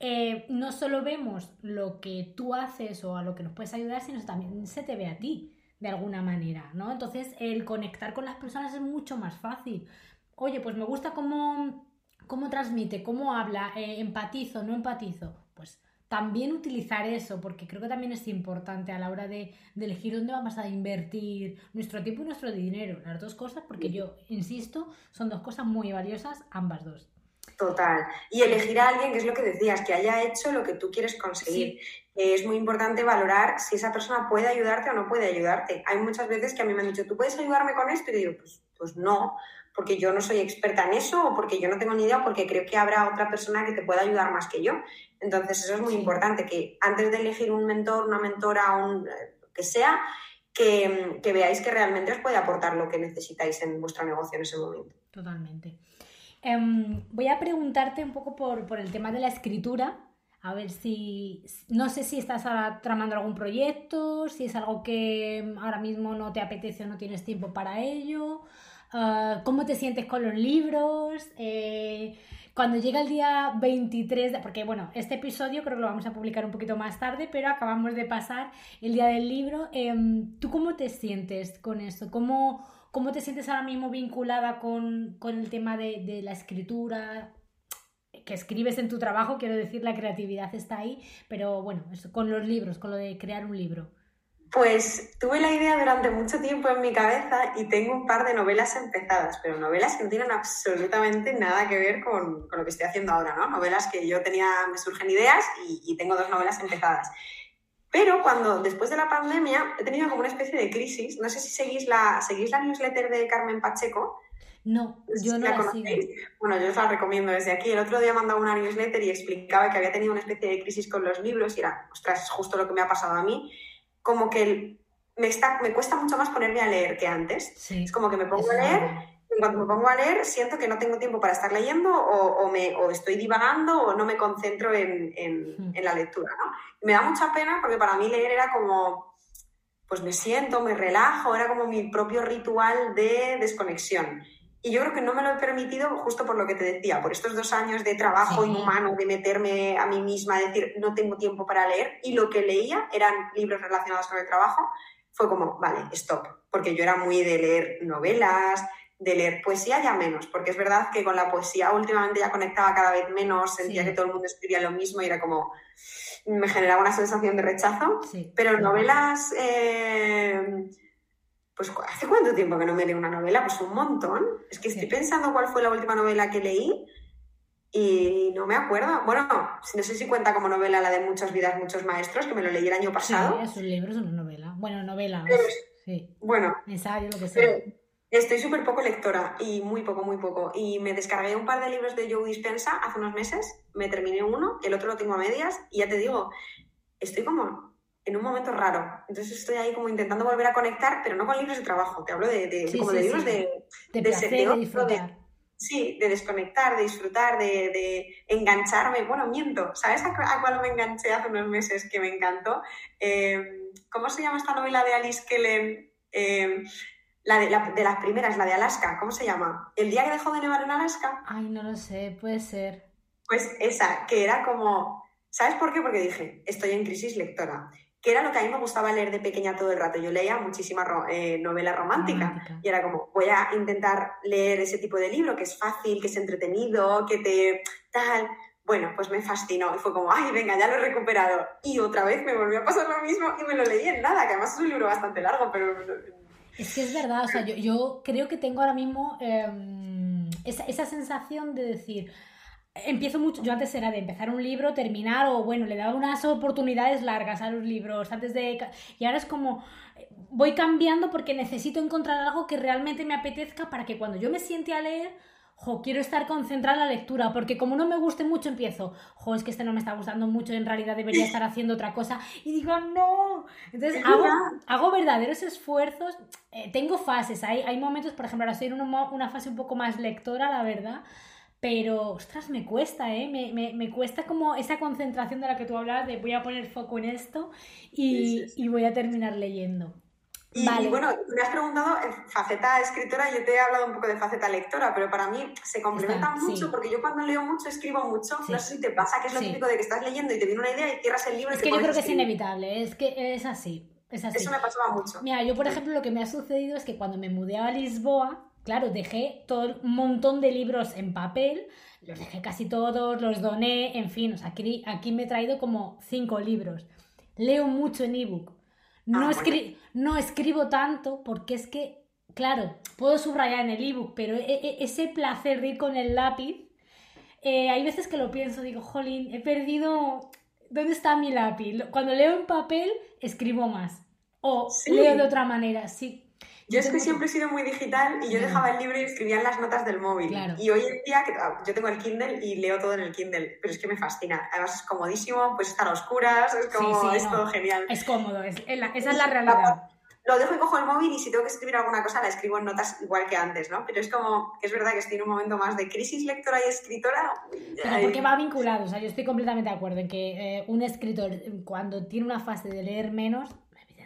Eh, no solo vemos lo que tú haces o a lo que nos puedes ayudar, sino también se te ve a ti de alguna manera, ¿no? Entonces, el conectar con las personas es mucho más fácil. Oye, pues me gusta cómo, cómo transmite, cómo habla, empatizo, no empatizo. Pues también utilizar eso, porque creo que también es importante a la hora de, elegir dónde vamos a invertir nuestro tiempo y nuestro dinero. Las dos cosas, porque yo insisto, son dos cosas muy valiosas, ambas dos. Total. Y elegir a alguien, que es lo que decías, que haya hecho lo que tú quieres conseguir. Es muy importante valorar si esa persona puede ayudarte o no puede ayudarte. Hay muchas veces que a mí me han dicho, ¿tú puedes ayudarme con esto? Y digo, pues, pues no, porque yo no soy experta en eso o porque yo no tengo ni idea, porque creo que habrá otra persona que te pueda ayudar más que yo. Entonces, eso es muy importante, que antes de elegir un mentor, una mentora, un eh, que sea, que, veáis que realmente os puede aportar lo que necesitáis en vuestro negocio en ese momento. Totalmente. Em, voy a preguntarte un poco por, el tema de la escritura. A ver si, no sé si estás ahora tramando algún proyecto, si es algo que ahora mismo no te apetece o no tienes tiempo para ello. Ah, ¿Cómo te sientes con los libros? Eh, cuando llega el día 23, porque bueno, este episodio creo que lo vamos a publicar un poquito más tarde, pero acabamos de pasar el día del libro. Em, ¿Tú cómo te sientes con esto? ¿Cómo, cómo te sientes ahora mismo vinculada con, el tema de, la escritura? que escribes en tu trabajo, quiero decir, la creatividad está ahí, pero bueno, con los libros, con lo de crear un libro. Pues tuve la idea durante mucho tiempo en mi cabeza y tengo un par de novelas empezadas, pero novelas que no tienen absolutamente nada que ver con, lo que estoy haciendo ahora, ¿no? Novelas que yo tenía, me surgen ideas y, tengo dos novelas empezadas. Pero cuando, después de la pandemia, he tenido como una especie de crisis. No sé si seguís la, seguís la newsletter de Carmen Pacheco. No, yo no la, la Bueno, yo os la recomiendo desde aquí. El otro día mandaba una newsletter y explicaba que había tenido una especie de crisis con los libros y era, ostras, es justo lo que me ha pasado a mí como que me, está, me cuesta mucho más ponerme a leer que antes. es como que me pongo a leer, y cuando me pongo a leer siento que no tengo tiempo para estar leyendo o, me, o estoy divagando o no me concentro en, en, en la lectura. ¿no? Me da mucha pena porque para mí leer era como, pues me siento, me relajo, era como mi propio ritual de desconexión. Y yo creo que no me lo he permitido justo por lo que te decía, por estos dos años de trabajo inhumano, de meterme a mí misma, decir, no tengo tiempo para leer, y lo que leía eran libros relacionados con el trabajo, fue como, vale, stop, porque yo era muy de leer novelas, de leer poesía ya menos, porque es verdad que con la poesía últimamente ya conectaba cada vez menos, sentía que todo el mundo escribía lo mismo y era como, me generaba una sensación de rechazo, pero novelas... Eh, pues ¿hace cuánto tiempo que no me leo una novela? Pues un montón. Es que estoy pensando cuál fue la última novela que leí y no me acuerdo. Bueno, no sé si cuenta como novela la de Muchas vidas, muchos maestros, que me lo leí el año pasado. Sí, es un libro, es una novela. Bueno, novela. sí. Bueno. Ensayo, lo que sea. Estoy súper poco lectora y muy poco, muy poco. Y me descargué un par de libros de Joe Dispensa hace unos meses, me terminé uno, el otro lo tengo a medias y ya te digo, estoy como en un momento raro. Entonces estoy ahí como intentando volver a conectar, pero no con libros de trabajo, te hablo de, de como de libros de, de, de, disfrutar. Sí, de desconectar, de disfrutar, de, engancharme. Bueno, miento. ¿Sabes a, cuál me enganché hace unos meses que me encantó? Em, ¿Cómo se llama esta novela de Alice Kellen? Em, la de, la de, las primeras, la de Alaska. ¿Cómo se llama? ¿El día que dejó de nevar en Alaska? Ay, no lo sé, puede ser. Pues esa, que era como... ¿Sabes por qué? Porque dije, estoy en crisis lectora que era lo que a mí me gustaba leer de pequeña todo el rato. Yo leía muchísima eh, novela romántica, y era como, voy a intentar leer ese tipo de libro que es fácil, que es entretenido, que te tal. Bueno, pues me fascinó y fue como, ay, venga, ya lo he recuperado. Y otra vez me volvió a pasar lo mismo y me lo leí en nada, que además es un libro bastante largo, pero... Es que es verdad, o sea, yo, yo creo que tengo ahora mismo em, esa, esa sensación de decir, empiezo mucho, yo antes era de empezar un libro, terminar o bueno, le daba unas oportunidades largas a los libros antes de... Y ahora es como, voy cambiando porque necesito encontrar algo que realmente me apetezca para que cuando yo me siente a leer, jo, quiero estar concentrada en la lectura, porque como no me guste mucho empiezo, jo, es que este no me está gustando mucho, en realidad debería estar haciendo otra cosa, y digo, no. Entonces hago, hago verdaderos esfuerzos, eh, tengo fases, hay, hay momentos, por ejemplo, ahora estoy en una, una fase un poco más lectora, la verdad, pero, ostras, me cuesta, ¿eh? Me, me, me, cuesta como esa concentración de la que tú hablas, de voy a poner foco en esto y, y voy a terminar leyendo. Y, vale. bueno, me has preguntado faceta escritora, yo te he hablado un poco de faceta lectora, pero para mí se complementa mucho porque yo cuando leo mucho escribo mucho. No sé si te pasa, que es lo típico de que estás leyendo y te viene una idea y cierras el libro. Es y que yo creo que es inevitable, es que es así. Es así. Eso me pasaba mucho. Mira, yo por ejemplo lo que me ha sucedido es que cuando me mudé a Lisboa, claro, dejé todo un montón de libros en papel, los dejé casi todos, los doné, en fin, o sea, aquí, aquí me he traído como cinco libros. Leo mucho en ebook. No, ah, no escribo tanto porque es que, claro, puedo subrayar en el ebook, pero e, e, ese placer de ir con el lápiz, eh, hay veces que lo pienso, digo, jolín, he perdido... ¿Dónde está mi lápiz? Cuando leo en papel, escribo más. O leo de otra manera, sí. Yo es que siempre he sido muy digital y yo dejaba el libro y escribía en las notas del móvil. Y hoy en día, que ah, yo tengo el Kindle y leo todo en el Kindle, pero es que me fascina. Además es comodísimo, pues estar a oscuras, es como, es todo genial. Es cómodo, es, esa es la realidad. Lo dejo y cojo el móvil y si tengo que escribir alguna cosa la escribo en notas igual que antes, ¿no? Pero es como, es verdad que estoy en un momento más de crisis lectora y escritora. Pero porque va vinculado, o sea, yo estoy completamente de acuerdo en que eh, un escritor cuando tiene una fase de leer menos,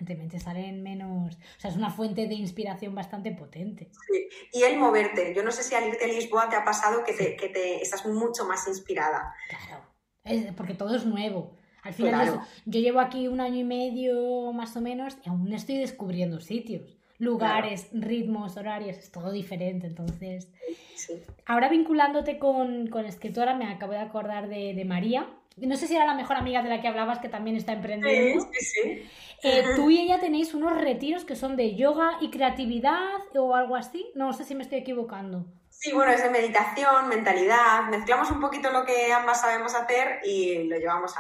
evidentemente salen menos, o sea, es una fuente de inspiración bastante potente. Sí. Y el moverte, yo no sé si al irte a Lisboa te ha pasado que, te, que te estás mucho más inspirada. Claro, es porque todo es nuevo. Al final, yo llevo aquí un año y medio más o menos y aún estoy descubriendo sitios, lugares, ritmos, horarios, es todo diferente. Entonces, ahora vinculándote con, con, escritora, me acabo de acordar de, de María, no sé si era la mejor amiga de la que hablabas, que también está emprendiendo. Sí, sí, eh, tú y ella tenéis unos retiros que son de yoga y creatividad o algo así. No sé si me estoy equivocando. Sí, bueno, es de meditación, mentalidad. Mezclamos un poquito lo que ambas sabemos hacer y lo llevamos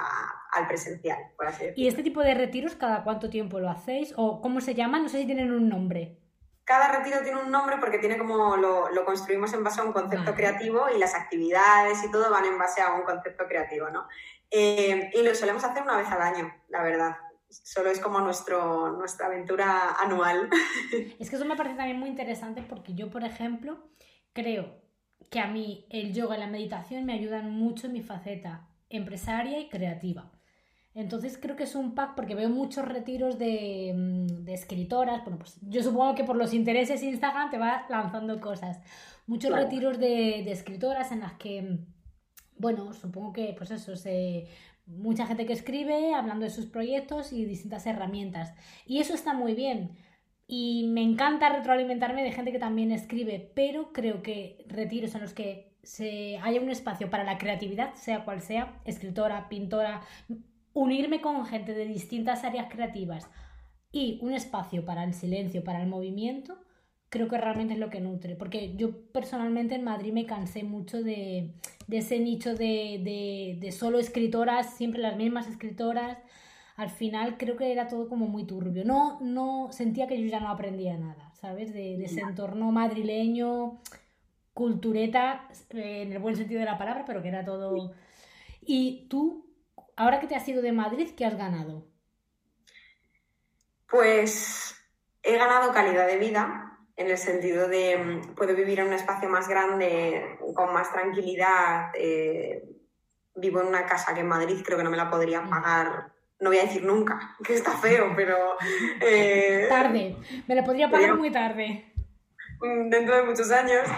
al presencial, por así decirlo. ¿Y este tipo de retiros cada cuánto tiempo lo hacéis? ¿O cómo se llaman? No sé si tienen un nombre cada retiro tiene un nombre porque tiene como lo, lo construimos en base a un concepto creativo y las actividades y todo van en base a un concepto creativo, ¿no? Eh, y lo solemos hacer una vez al año, la verdad. Solo es como nuestro, nuestra aventura anual. Es que eso me parece también muy interesante porque yo, por ejemplo, creo que a mí el yoga y la meditación me ayudan mucho en mi faceta empresaria y creativa. Entonces creo que es un pack porque veo muchos retiros de, mm, de, escritoras. Bueno, pues yo supongo que por los intereses Instagram te va lanzando cosas. Muchos retiros de, de, escritoras en las que, mm, bueno, supongo que pues eso, se, mucha gente que escribe hablando de sus proyectos y distintas herramientas. Y eso está muy bien. Y me encanta retroalimentarme de gente que también escribe, pero creo que retiros en los que se haya un espacio para la creatividad, sea cual sea, escritora, pintora, unirme con gente de distintas áreas creativas y un espacio para el silencio, para el movimiento, creo que realmente es lo que nutre. Porque yo personalmente en Madrid me cansé mucho de, ese nicho de, de, solo escritoras, siempre las mismas escritoras. Al final creo que era todo como muy turbio. No, no sentía que yo ya no aprendía nada, ¿sabes? De, ese entorno madrileño, cultureta, en el buen sentido de la palabra, pero que era todo... Y tú ahora que te has ido de Madrid, ¿qué has ganado? Pues he ganado calidad de vida, en el sentido de mm, puedo vivir en un espacio más grande, con más tranquilidad. eh, vivo en una casa que en Madrid creo que no me la podría pagar, no voy a decir nunca, que está feo, pero eh, Tarde. Me lo podría pagar Pero- muy tarde. mm, dentro de muchos años.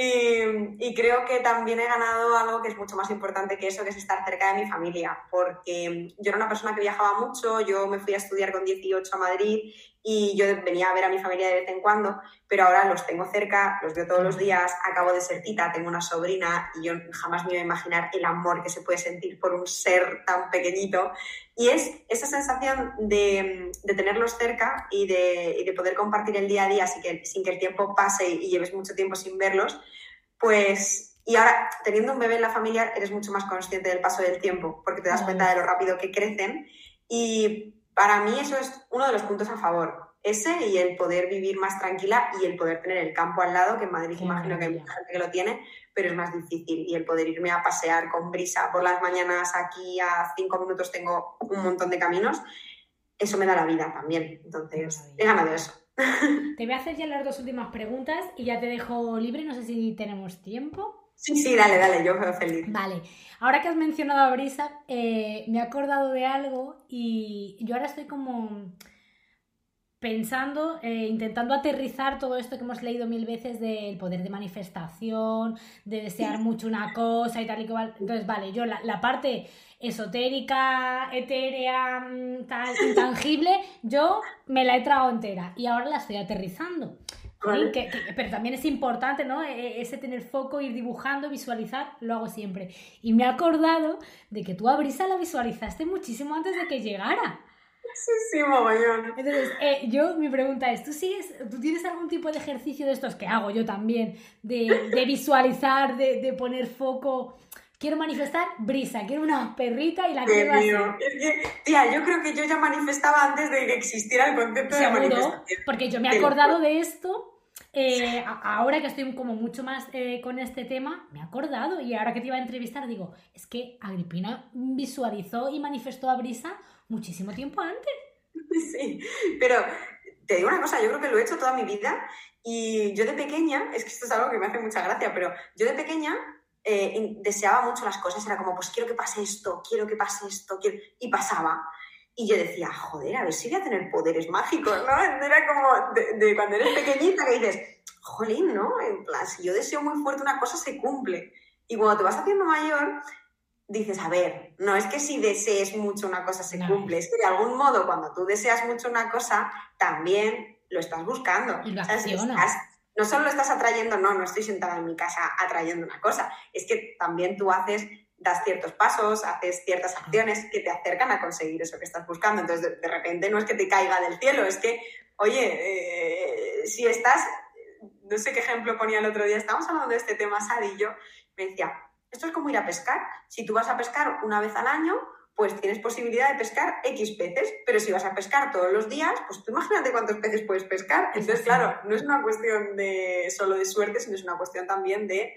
Y, creo que también he ganado algo que es mucho más importante que eso, que es estar cerca de mi familia, porque yo era una persona que viajaba mucho, yo me fui a estudiar con 18 a Madrid y yo venía a ver a mi familia de vez en cuando, pero ahora los tengo cerca, los veo todos los días, acabo de ser tita, tengo una sobrina y yo jamás me iba a imaginar el amor que se puede sentir por un ser tan pequeñito. Y es esa sensación de, de tenerlos cerca y de, y de poder compartir el día a día sin que, sin que el tiempo pase y lleves mucho tiempo sin verlos, pues... Y ahora, teniendo un bebé en la familia, eres mucho más consciente del paso del tiempo, porque te das cuenta de lo rápido que crecen. Y para mí eso es uno de los puntos a favor. Ese y el poder vivir más tranquila y el poder tener el campo al lado, que en Madrid Qué imagino que hay mucha gente que lo tiene, pero es más difícil. Y el poder irme a pasear con brisa por las mañanas aquí a cinco minutos tengo un montón de caminos, eso me da la vida también. Entonces, he ganado eso. Te voy a hacer ya las dos últimas preguntas y ya te dejo libre. No sé si tenemos tiempo. Sí, sí, dale, dale, yo veo feliz. Vale, ahora que has mencionado a Brisa, eh, me he acordado de algo y yo ahora estoy como pensando, eh, intentando aterrizar todo esto que hemos leído mil veces del poder de manifestación, de desear mucho una cosa y tal y cual. Entonces, vale, yo la, la parte esotérica, etérea, mm, tal, intangible, yo me la he tragado entera y ahora la estoy aterrizando. Vale. Que- que- pero también es importante, ¿no? E- Ese tener foco, ir dibujando, visualizar, lo hago siempre. Y me he acordado de que tú a Brisa la visualizaste muchísimo antes de que llegara. Sí, sí, mogollón. Entonces, eh, yo, mi pregunta es, ¿tú sigues, tú tienes algún tipo de ejercicio de estos que hago yo también, de, de visualizar, de, de poner foco? Quiero manifestar brisa, quiero una perrita y la quiero así. Es que, tía, yo creo que yo ya manifestaba antes de que existiera el concepto de Seguro, manifestación. porque yo me he acordado de esto. eh, ahora que estoy como mucho más eh, con este tema, me he acordado y ahora que te iba a entrevistar digo, es que Agripina visualizó y manifestó a Brisa muchísimo tiempo antes. Sí, pero te digo una cosa, yo creo que lo he hecho toda mi vida y yo de pequeña, es que esto es algo que me hace mucha gracia, pero yo de pequeña eh, deseaba mucho las cosas, era como, pues quiero que pase esto, quiero que pase esto, quiero... y pasaba. Y yo decía, joder, a ver si voy a tener poderes mágicos, ¿no? Era como de, de cuando eres pequeñita que dices, jolín, ¿no? En plan, si yo deseo muy fuerte una cosa, se cumple. Y cuando te vas haciendo mayor, dices, a ver, no es que si desees mucho una cosa se No. cumple, es que de algún modo cuando tú deseas mucho una cosa, también lo estás buscando. Y lo accionas. Estás- no solo lo estás atrayendo, no, no estoy sentada en mi casa atrayendo una cosa, es que también tú haces, das ciertos pasos, haces ciertas acciones que te acercan a conseguir eso que estás buscando. Entonces, de, de repente no es que te caiga del cielo, es que, oye, eh, si estás, no sé qué ejemplo ponía el otro día, estábamos hablando de este tema, Sadi y yo, me decía, esto es como ir a pescar. Si tú vas a pescar una vez al año, pues tienes posibilidad de pescar X peces, pero si vas a pescar todos los días, pues tú imagínate cuántos peces puedes pescar. Es Entonces, claro, no es una cuestión de solo de suerte, sino es una cuestión también de,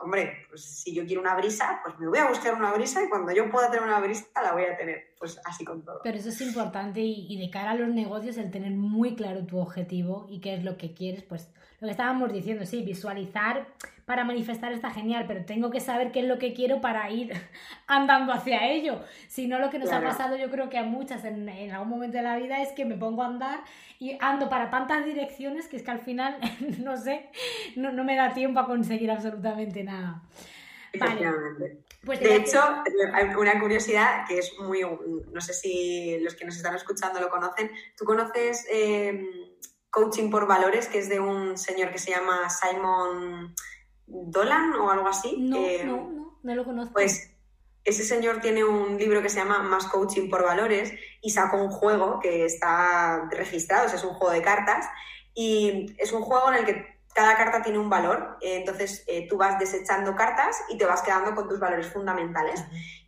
hombre, pues si yo quiero una brisa, pues me voy a buscar una brisa y cuando yo pueda tener una brisa la voy a tener. Pues así con todo. Pero eso es importante y, y de cara a los negocios el tener muy claro tu objetivo y qué es lo que quieres, pues lo que estábamos diciendo, sí, visualizar para manifestar está genial, pero tengo que saber qué es lo que quiero para ir andando hacia ello. Si no, lo que nos Claro. ha pasado yo creo que a muchas en, en algún momento de la vida es que me pongo a andar y ando para tantas direcciones que es que al final, no sé, no, no me da tiempo a conseguir absolutamente nada. Vale. Pues De hecho, una curiosidad que es muy, no sé si los que nos están escuchando lo conocen. ¿Tú conoces eh, Coaching por Valores, que es de un señor que se llama Simon Dolan o algo así? no, Eh, no, no, no lo conozco. Pues ese señor tiene un libro que se llama Más Coaching por Valores y sacó un juego que está registrado, o sea, es un juego de cartas y es un juego en el que cada carta tiene un valor, eh, entonces eh, tú vas desechando cartas y te vas quedando con tus valores fundamentales.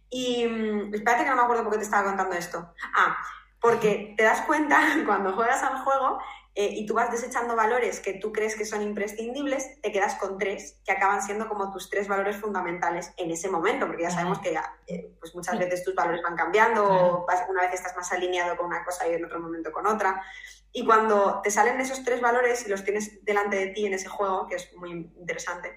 Y mm, espérate que no me acuerdo por qué te estaba contando esto. Ah, porque te das cuenta cuando juegas al juego eh, y tú vas desechando valores que tú crees que son imprescindibles, te quedas con tres que acaban siendo como tus tres valores fundamentales en ese momento, porque ya sabemos que eh, pues muchas veces tus valores van cambiando, una vez estás más alineado con una cosa y en otro momento con otra. Y cuando te salen esos tres valores y los tienes delante de ti en ese juego, que es muy interesante,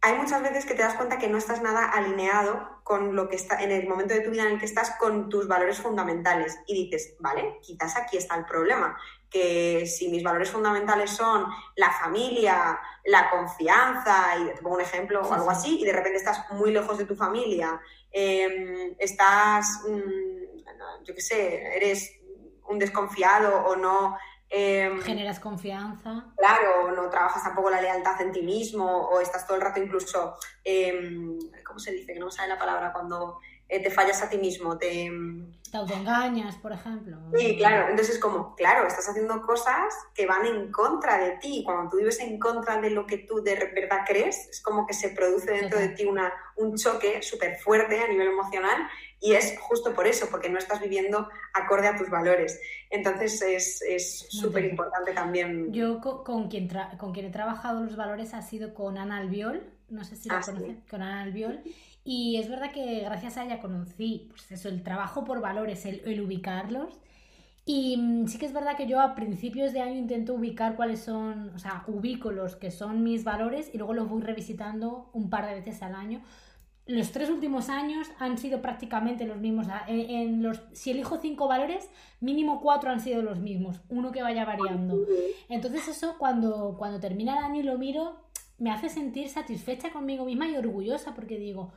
hay muchas veces que te das cuenta que no estás nada alineado con lo que está en el momento de tu vida en el que estás con tus valores fundamentales y dices, vale, quizás aquí está el problema, que si mis valores fundamentales son la familia, la confianza, y te pongo un ejemplo o algo así, y de repente estás muy lejos de tu familia, em, estás, mm, yo qué sé, eres un desconfiado o no Em, Generas confianza. Claro, no trabajas tampoco la lealtad en ti mismo o estás todo el rato incluso, eh, ¿cómo se dice? Que no me sale la palabra cuando te fallas a ti mismo, te... Te autoengañas, por ejemplo. Sí, claro. Entonces es como, claro, estás haciendo cosas que van en contra de ti. Cuando tú vives en contra de lo que tú de verdad crees, es como que se produce dentro de ti una, un choque súper fuerte a nivel emocional y es justo por eso, porque no estás viviendo acorde a tus valores. Entonces es súper importante también. Yo con, quien con quien he trabajado los valores ha sido con Ana Albiol, no sé si la ah, conocen, con Ana Albiol. Y es verdad que gracias a ella conocí pues eso, el trabajo por valores, el, el ubicarlos. Y mm, sí que es verdad que yo a principios de año intento ubicar cuáles son, o sea, ubico los que son mis valores y luego los voy revisitando un par de veces al año los tres últimos años han sido prácticamente los mismos. En, los, si elijo cinco valores, mínimo cuatro han sido los mismos, uno que vaya variando. Entonces eso cuando, cuando termina el año y lo miro, me hace sentir satisfecha conmigo misma y orgullosa porque digo,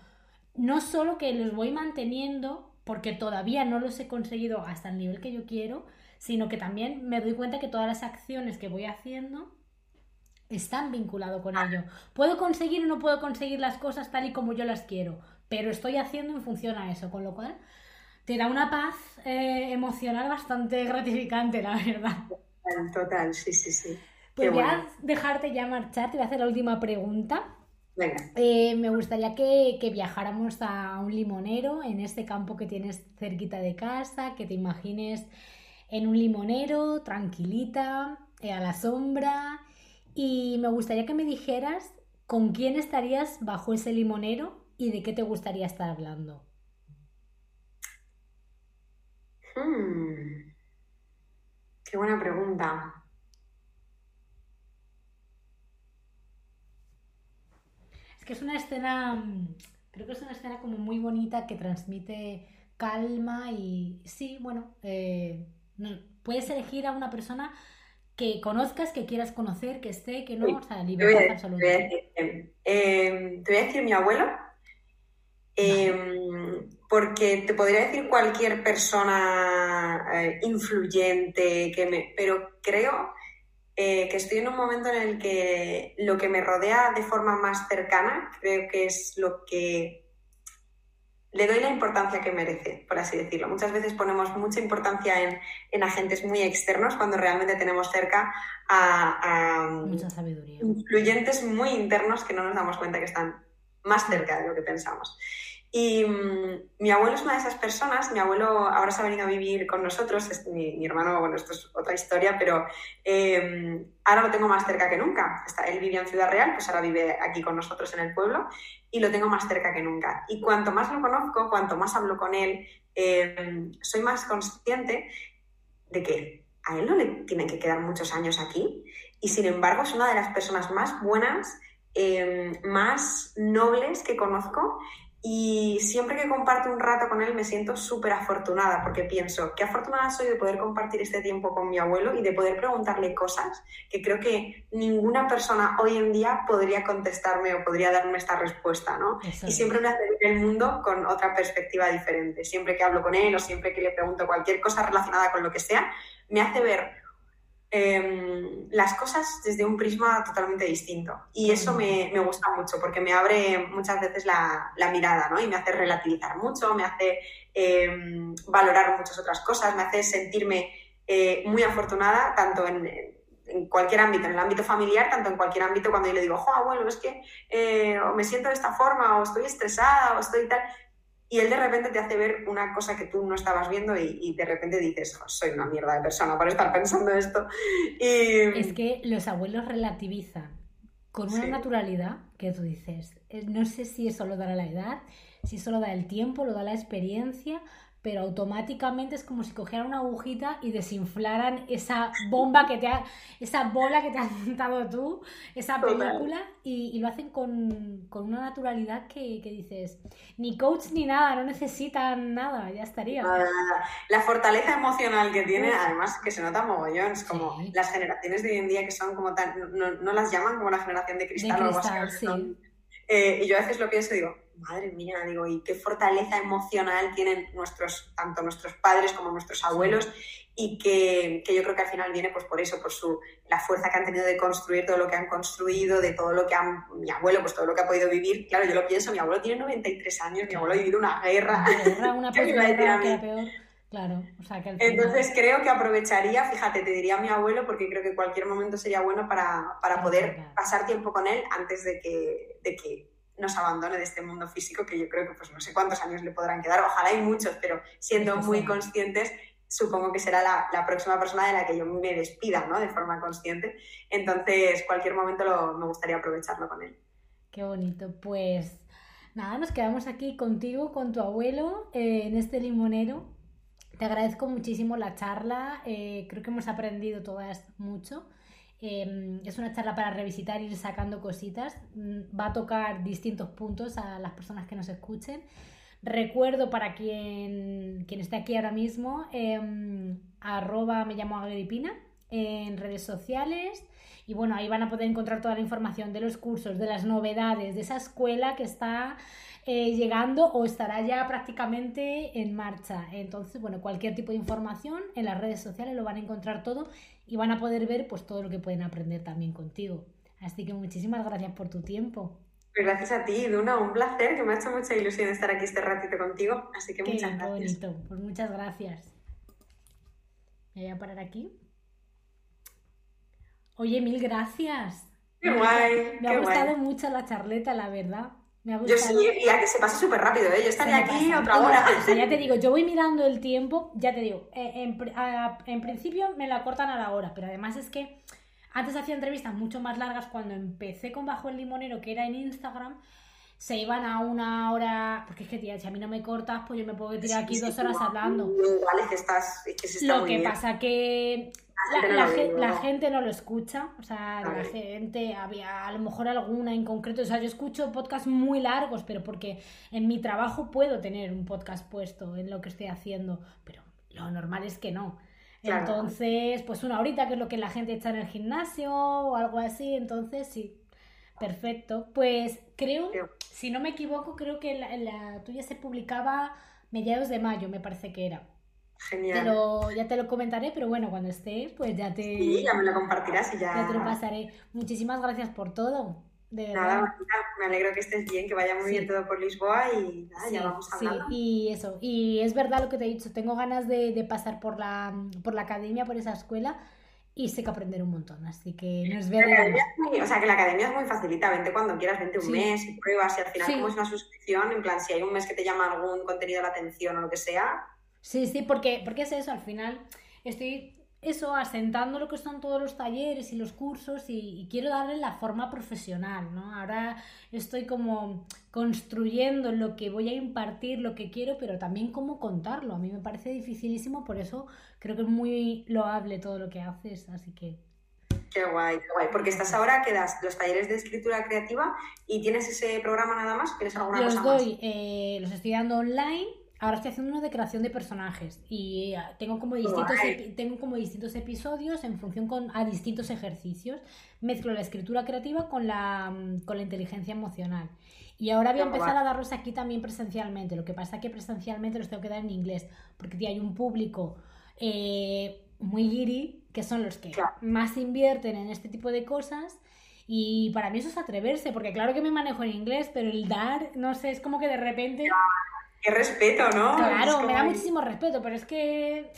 no solo que los voy manteniendo, porque todavía no los he conseguido hasta el nivel que yo quiero, sino que también me doy cuenta que todas las acciones que voy haciendo están vinculados con ello. Puedo conseguir o no puedo conseguir las cosas tal y como yo las quiero, pero estoy haciendo en función a eso, con lo cual te da una paz eh, emocional bastante gratificante, la verdad. Total, sí, sí, sí. Pues voy a dejarte ya marchar, te voy a hacer la última pregunta. Venga. Eh, me gustaría que, viajáramos a un limonero en este campo que tienes cerquita de casa, que te imagines en un limonero, tranquilita, eh, a la sombra, y me gustaría que me dijeras con quién estarías bajo ese limonero y de qué te gustaría estar hablando. Hmm. Qué buena pregunta. Que es una escena, creo que es una escena como muy bonita que transmite calma y sí, bueno, eh, puedes elegir a una persona que conozcas, que quieras conocer, que esté, que no, o sea, libertad absoluta. Em, em, te voy, a decir, mi abuelo, em, porque te podría decir cualquier persona eh, influyente, que me, pero creo eh, que estoy en un momento en el que lo que me rodea de forma más cercana, creo que es lo que le doy la importancia que merece, por así decirlo. Muchas veces ponemos mucha importancia en, agentes muy externos cuando realmente tenemos cerca a, influyentes muy internos que no nos damos cuenta que están más cerca de lo que pensamos. Y mm, mi abuelo es una de esas personas, mi abuelo ahora se ha venido a vivir con nosotros, mi, hermano, bueno, esto es otra historia, pero em, ahora lo tengo más cerca que nunca. Está, él vivía en Ciudad Real, pues ahora vive aquí con nosotros en el pueblo y lo tengo más cerca que nunca. Y cuanto más lo conozco, cuanto más hablo con él, em, soy más consciente de que a él no le tienen que quedar muchos años aquí y sin embargo es una de las personas más buenas, em, más nobles que conozco y siempre que comparto un rato con él me siento súper afortunada porque pienso, qué afortunada soy de poder compartir este tiempo con mi abuelo y de poder preguntarle cosas que creo que ninguna persona hoy en día podría contestarme o podría darme esta respuesta, ¿no? Y siempre me hace ver el mundo con otra perspectiva diferente. Siempre que hablo con él o siempre que le pregunto cualquier cosa relacionada con lo que sea, me hace ver Em, las cosas desde un prisma totalmente distinto. Y eso me, gusta mucho porque me abre muchas veces la, mirada ¿no? y me hace relativizar mucho, me hace em, valorar muchas otras cosas, me hace sentirme eh, muy afortunada tanto en, cualquier ámbito, en el ámbito familiar, tanto en cualquier ámbito cuando yo le digo, jo, abuelo, es que eh, o me siento de esta forma, o estoy estresada, o estoy tal. Y él de repente te hace ver una cosa que tú no estabas viendo y, de repente dices, soy una mierda de persona por estar pensando esto. Y... Es que los abuelos relativizan con una naturalidad que tú dices, no sé si eso lo dará la edad, si eso lo da el tiempo, lo da la experiencia, pero automáticamente es como si cogieran una agujita y desinflaran esa bomba que te ha, esa bola que te has montado tú, esa película, y, lo hacen con, una naturalidad que, dices, ni coach ni nada, no necesitan nada, ya estaría. La fortaleza emocional que tiene, además que se nota mogollón, es como las generaciones de hoy en día que son como tan, no, las llaman como la generación de cristal, o algo así. Eh, y yo a veces lo pienso y digo, madre mía, digo, y qué fortaleza emocional tienen nuestros, tanto nuestros padres como nuestros abuelos, y que, que, yo creo que al final viene pues por eso, por su, la fuerza que han tenido de construir todo lo que han construido, de todo lo que han, mi abuelo, pues todo lo que ha podido vivir. Claro, yo lo pienso, mi abuelo tiene 93 años, mi abuelo ha vivido una guerra. Una guerra, una era peor. Claro, o sea que Entonces creo que aprovecharía, fíjate, te diría a mi abuelo, porque creo que cualquier momento sería bueno para, para poder pasar tiempo con él antes de que, de que nos abandone de este mundo físico, que yo creo que pues no sé cuántos años le podrán quedar, ojalá hay muchos, pero siendo muy conscientes, supongo que será la, la, próxima persona de la que yo me despida, ¿no? De forma consciente. Entonces, cualquier momento lo, me gustaría aprovecharlo con él. Qué bonito. Pues nada, nos quedamos aquí contigo, con tu abuelo, eh, en este limonero. Te agradezco muchísimo la charla, eh, creo que hemos aprendido todas mucho. Em, es una charla para revisitar ir sacando cositas. Mm, va a tocar distintos puntos a las personas que nos escuchen. Recuerdo para quien, quien esté aquí ahora mismo, eh, arroba me llamo Agripina en redes sociales. Y bueno, ahí van a poder encontrar toda la información de los cursos, de las novedades, de esa escuela que está eh, llegando o estará ya prácticamente en marcha. Entonces, bueno, cualquier tipo de información en las redes sociales lo van a encontrar todo y van a poder ver pues todo lo que pueden aprender también contigo. Así que muchísimas gracias por tu tiempo. Pues gracias a ti, Duna, un placer, que me ha hecho mucha ilusión estar aquí este ratito contigo, así que muchas gracias. bonito, pues muchas gracias. Me voy a parar aquí. Oye, mil gracias. Qué guay. Me ha gustado mucho la charleta, la verdad. Yo sí, que se pase súper rápido, ¿eh? Yo estaría aquí otra hora. ya te digo, yo voy mirando el tiempo, ya te digo, eh, en, principio me la cortan a la hora, pero además es que antes hacía entrevistas mucho más largas cuando empecé con Bajo el Limonero, que era en Instagram, se iban a una hora, porque es que tía, si a mí no me cortas, pues yo me puedo tirar aquí dos horas hablando. Vale, que estás, que Lo que pasa que la, gente no lo escucha, o sea, la gente, había a lo mejor alguna en concreto, o sea, yo escucho podcasts muy largos, pero porque en mi trabajo puedo tener un podcast puesto en lo que estoy haciendo, pero lo normal es que no. Entonces, pues una horita, que es lo que la gente está en el gimnasio o algo así, entonces sí, perfecto. Pues creo, si no me equivoco, creo que la, la tuya se publicaba mediados de mayo, me parece que era. Genial. ya te lo comentaré, pero bueno, cuando estés, pues ya te. Sí, ya me lo compartirás y ya. Ya te lo pasaré. Muchísimas gracias por todo. De. Nada, me alegro que estés bien, que vaya muy bien todo por Lisboa y nada, ya vamos a Sí, y eso. Y es verdad lo que te he dicho, tengo ganas de, de, pasar por la, por la academia, por esa escuela. Y sé que aprender un montón, así que nos veremos. O sea, que la academia es muy facilita, vente cuando quieras, vente un mes y pruebas y al final como es una suscripción, en plan, si hay un mes que te llama algún contenido la atención o lo que sea, Sí, sí, porque, porque es eso, al final estoy eso, asentando lo que son todos los talleres y los cursos y, quiero darle la forma profesional, ¿no? Ahora estoy como construyendo lo que voy a impartir, lo que quiero, pero también cómo contarlo. A mí me parece dificilísimo, por eso creo que es muy loable todo lo que haces, así que... Qué guay, qué guay. Porque estás ahora que das los talleres de escritura creativa y tienes ese programa nada más, ¿tienes alguna los cosa doy, Eh, los estoy dando online Ahora estoy haciendo uno de creación de personajes y eh, tengo como distintos, tengo como distintos episodios en función con, a distintos ejercicios. Mezclo la escritura creativa con la, mm, con la inteligencia emocional. Y ahora voy a empezar a darlos aquí también presencialmente. Lo que pasa es que presencialmente los tengo que dar en inglés, porque hay un público eh, muy giri, que son los que más invierten en este tipo de cosas. Y para mí eso es atreverse, porque claro que me manejo en inglés, pero el dar, no sé, es como que de repente... Qué respeto, ¿no? Claro, me da muchísimo respeto, pero es que.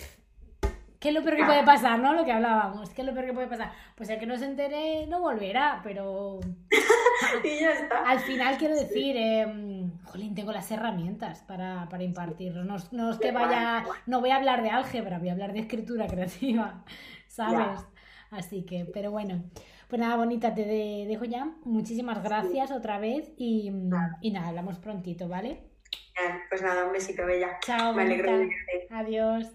¿Qué es lo peor que puede pasar, no? Lo que hablábamos. ¿Qué es lo peor que puede pasar? Pues el que no se entere no volverá, pero. y ya está. Al final quiero decir, eh, jolín, tengo las herramientas para, para impartirlos. No, no es que vaya, no voy a hablar de álgebra, voy a hablar de escritura creativa, ¿sabes? Así que, pero bueno. Pues nada, bonita, te dejo ya. Muchísimas gracias otra vez y, y, nada, hablamos prontito, ¿vale? Pues nada, un besito, Bella. Chao, Me alegro de Adiós.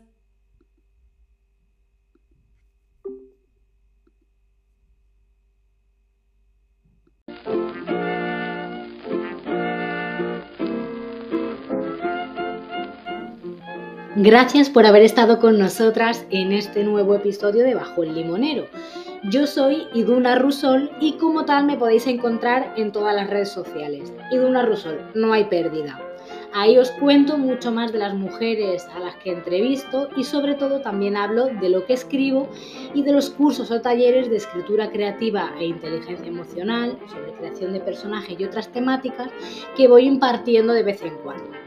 Gracias por haber estado con nosotras en este nuevo episodio de Bajo el Limonero. Yo soy Iduna Rusol y como tal me podéis encontrar en todas las redes sociales. Iduna Rusol, no hay pérdida. Ahí os cuento mucho más de las mujeres a las que entrevisto y sobre todo también hablo de lo que escribo y de los cursos o talleres de escritura creativa e inteligencia emocional, sobre creación de personajes y otras temáticas que voy impartiendo de vez en cuando.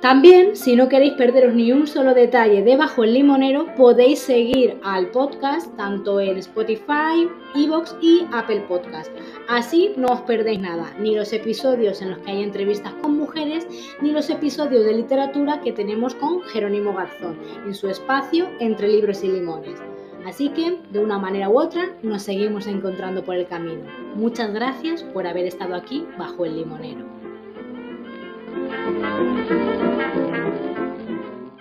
También, si no queréis perderos ni un solo detalle de Bajo el Limonero, podéis seguir al podcast tanto en Spotify, Evox y Apple Podcast. Así no os perdéis nada, ni los episodios en los que hay entrevistas con mujeres, ni los episodios de literatura que tenemos con Jerónimo Garzón en su espacio Entre Libros y Limones. Así que, de una manera u otra, nos seguimos encontrando por el camino. Muchas gracias por haber estado aquí bajo el limonero. Thank you.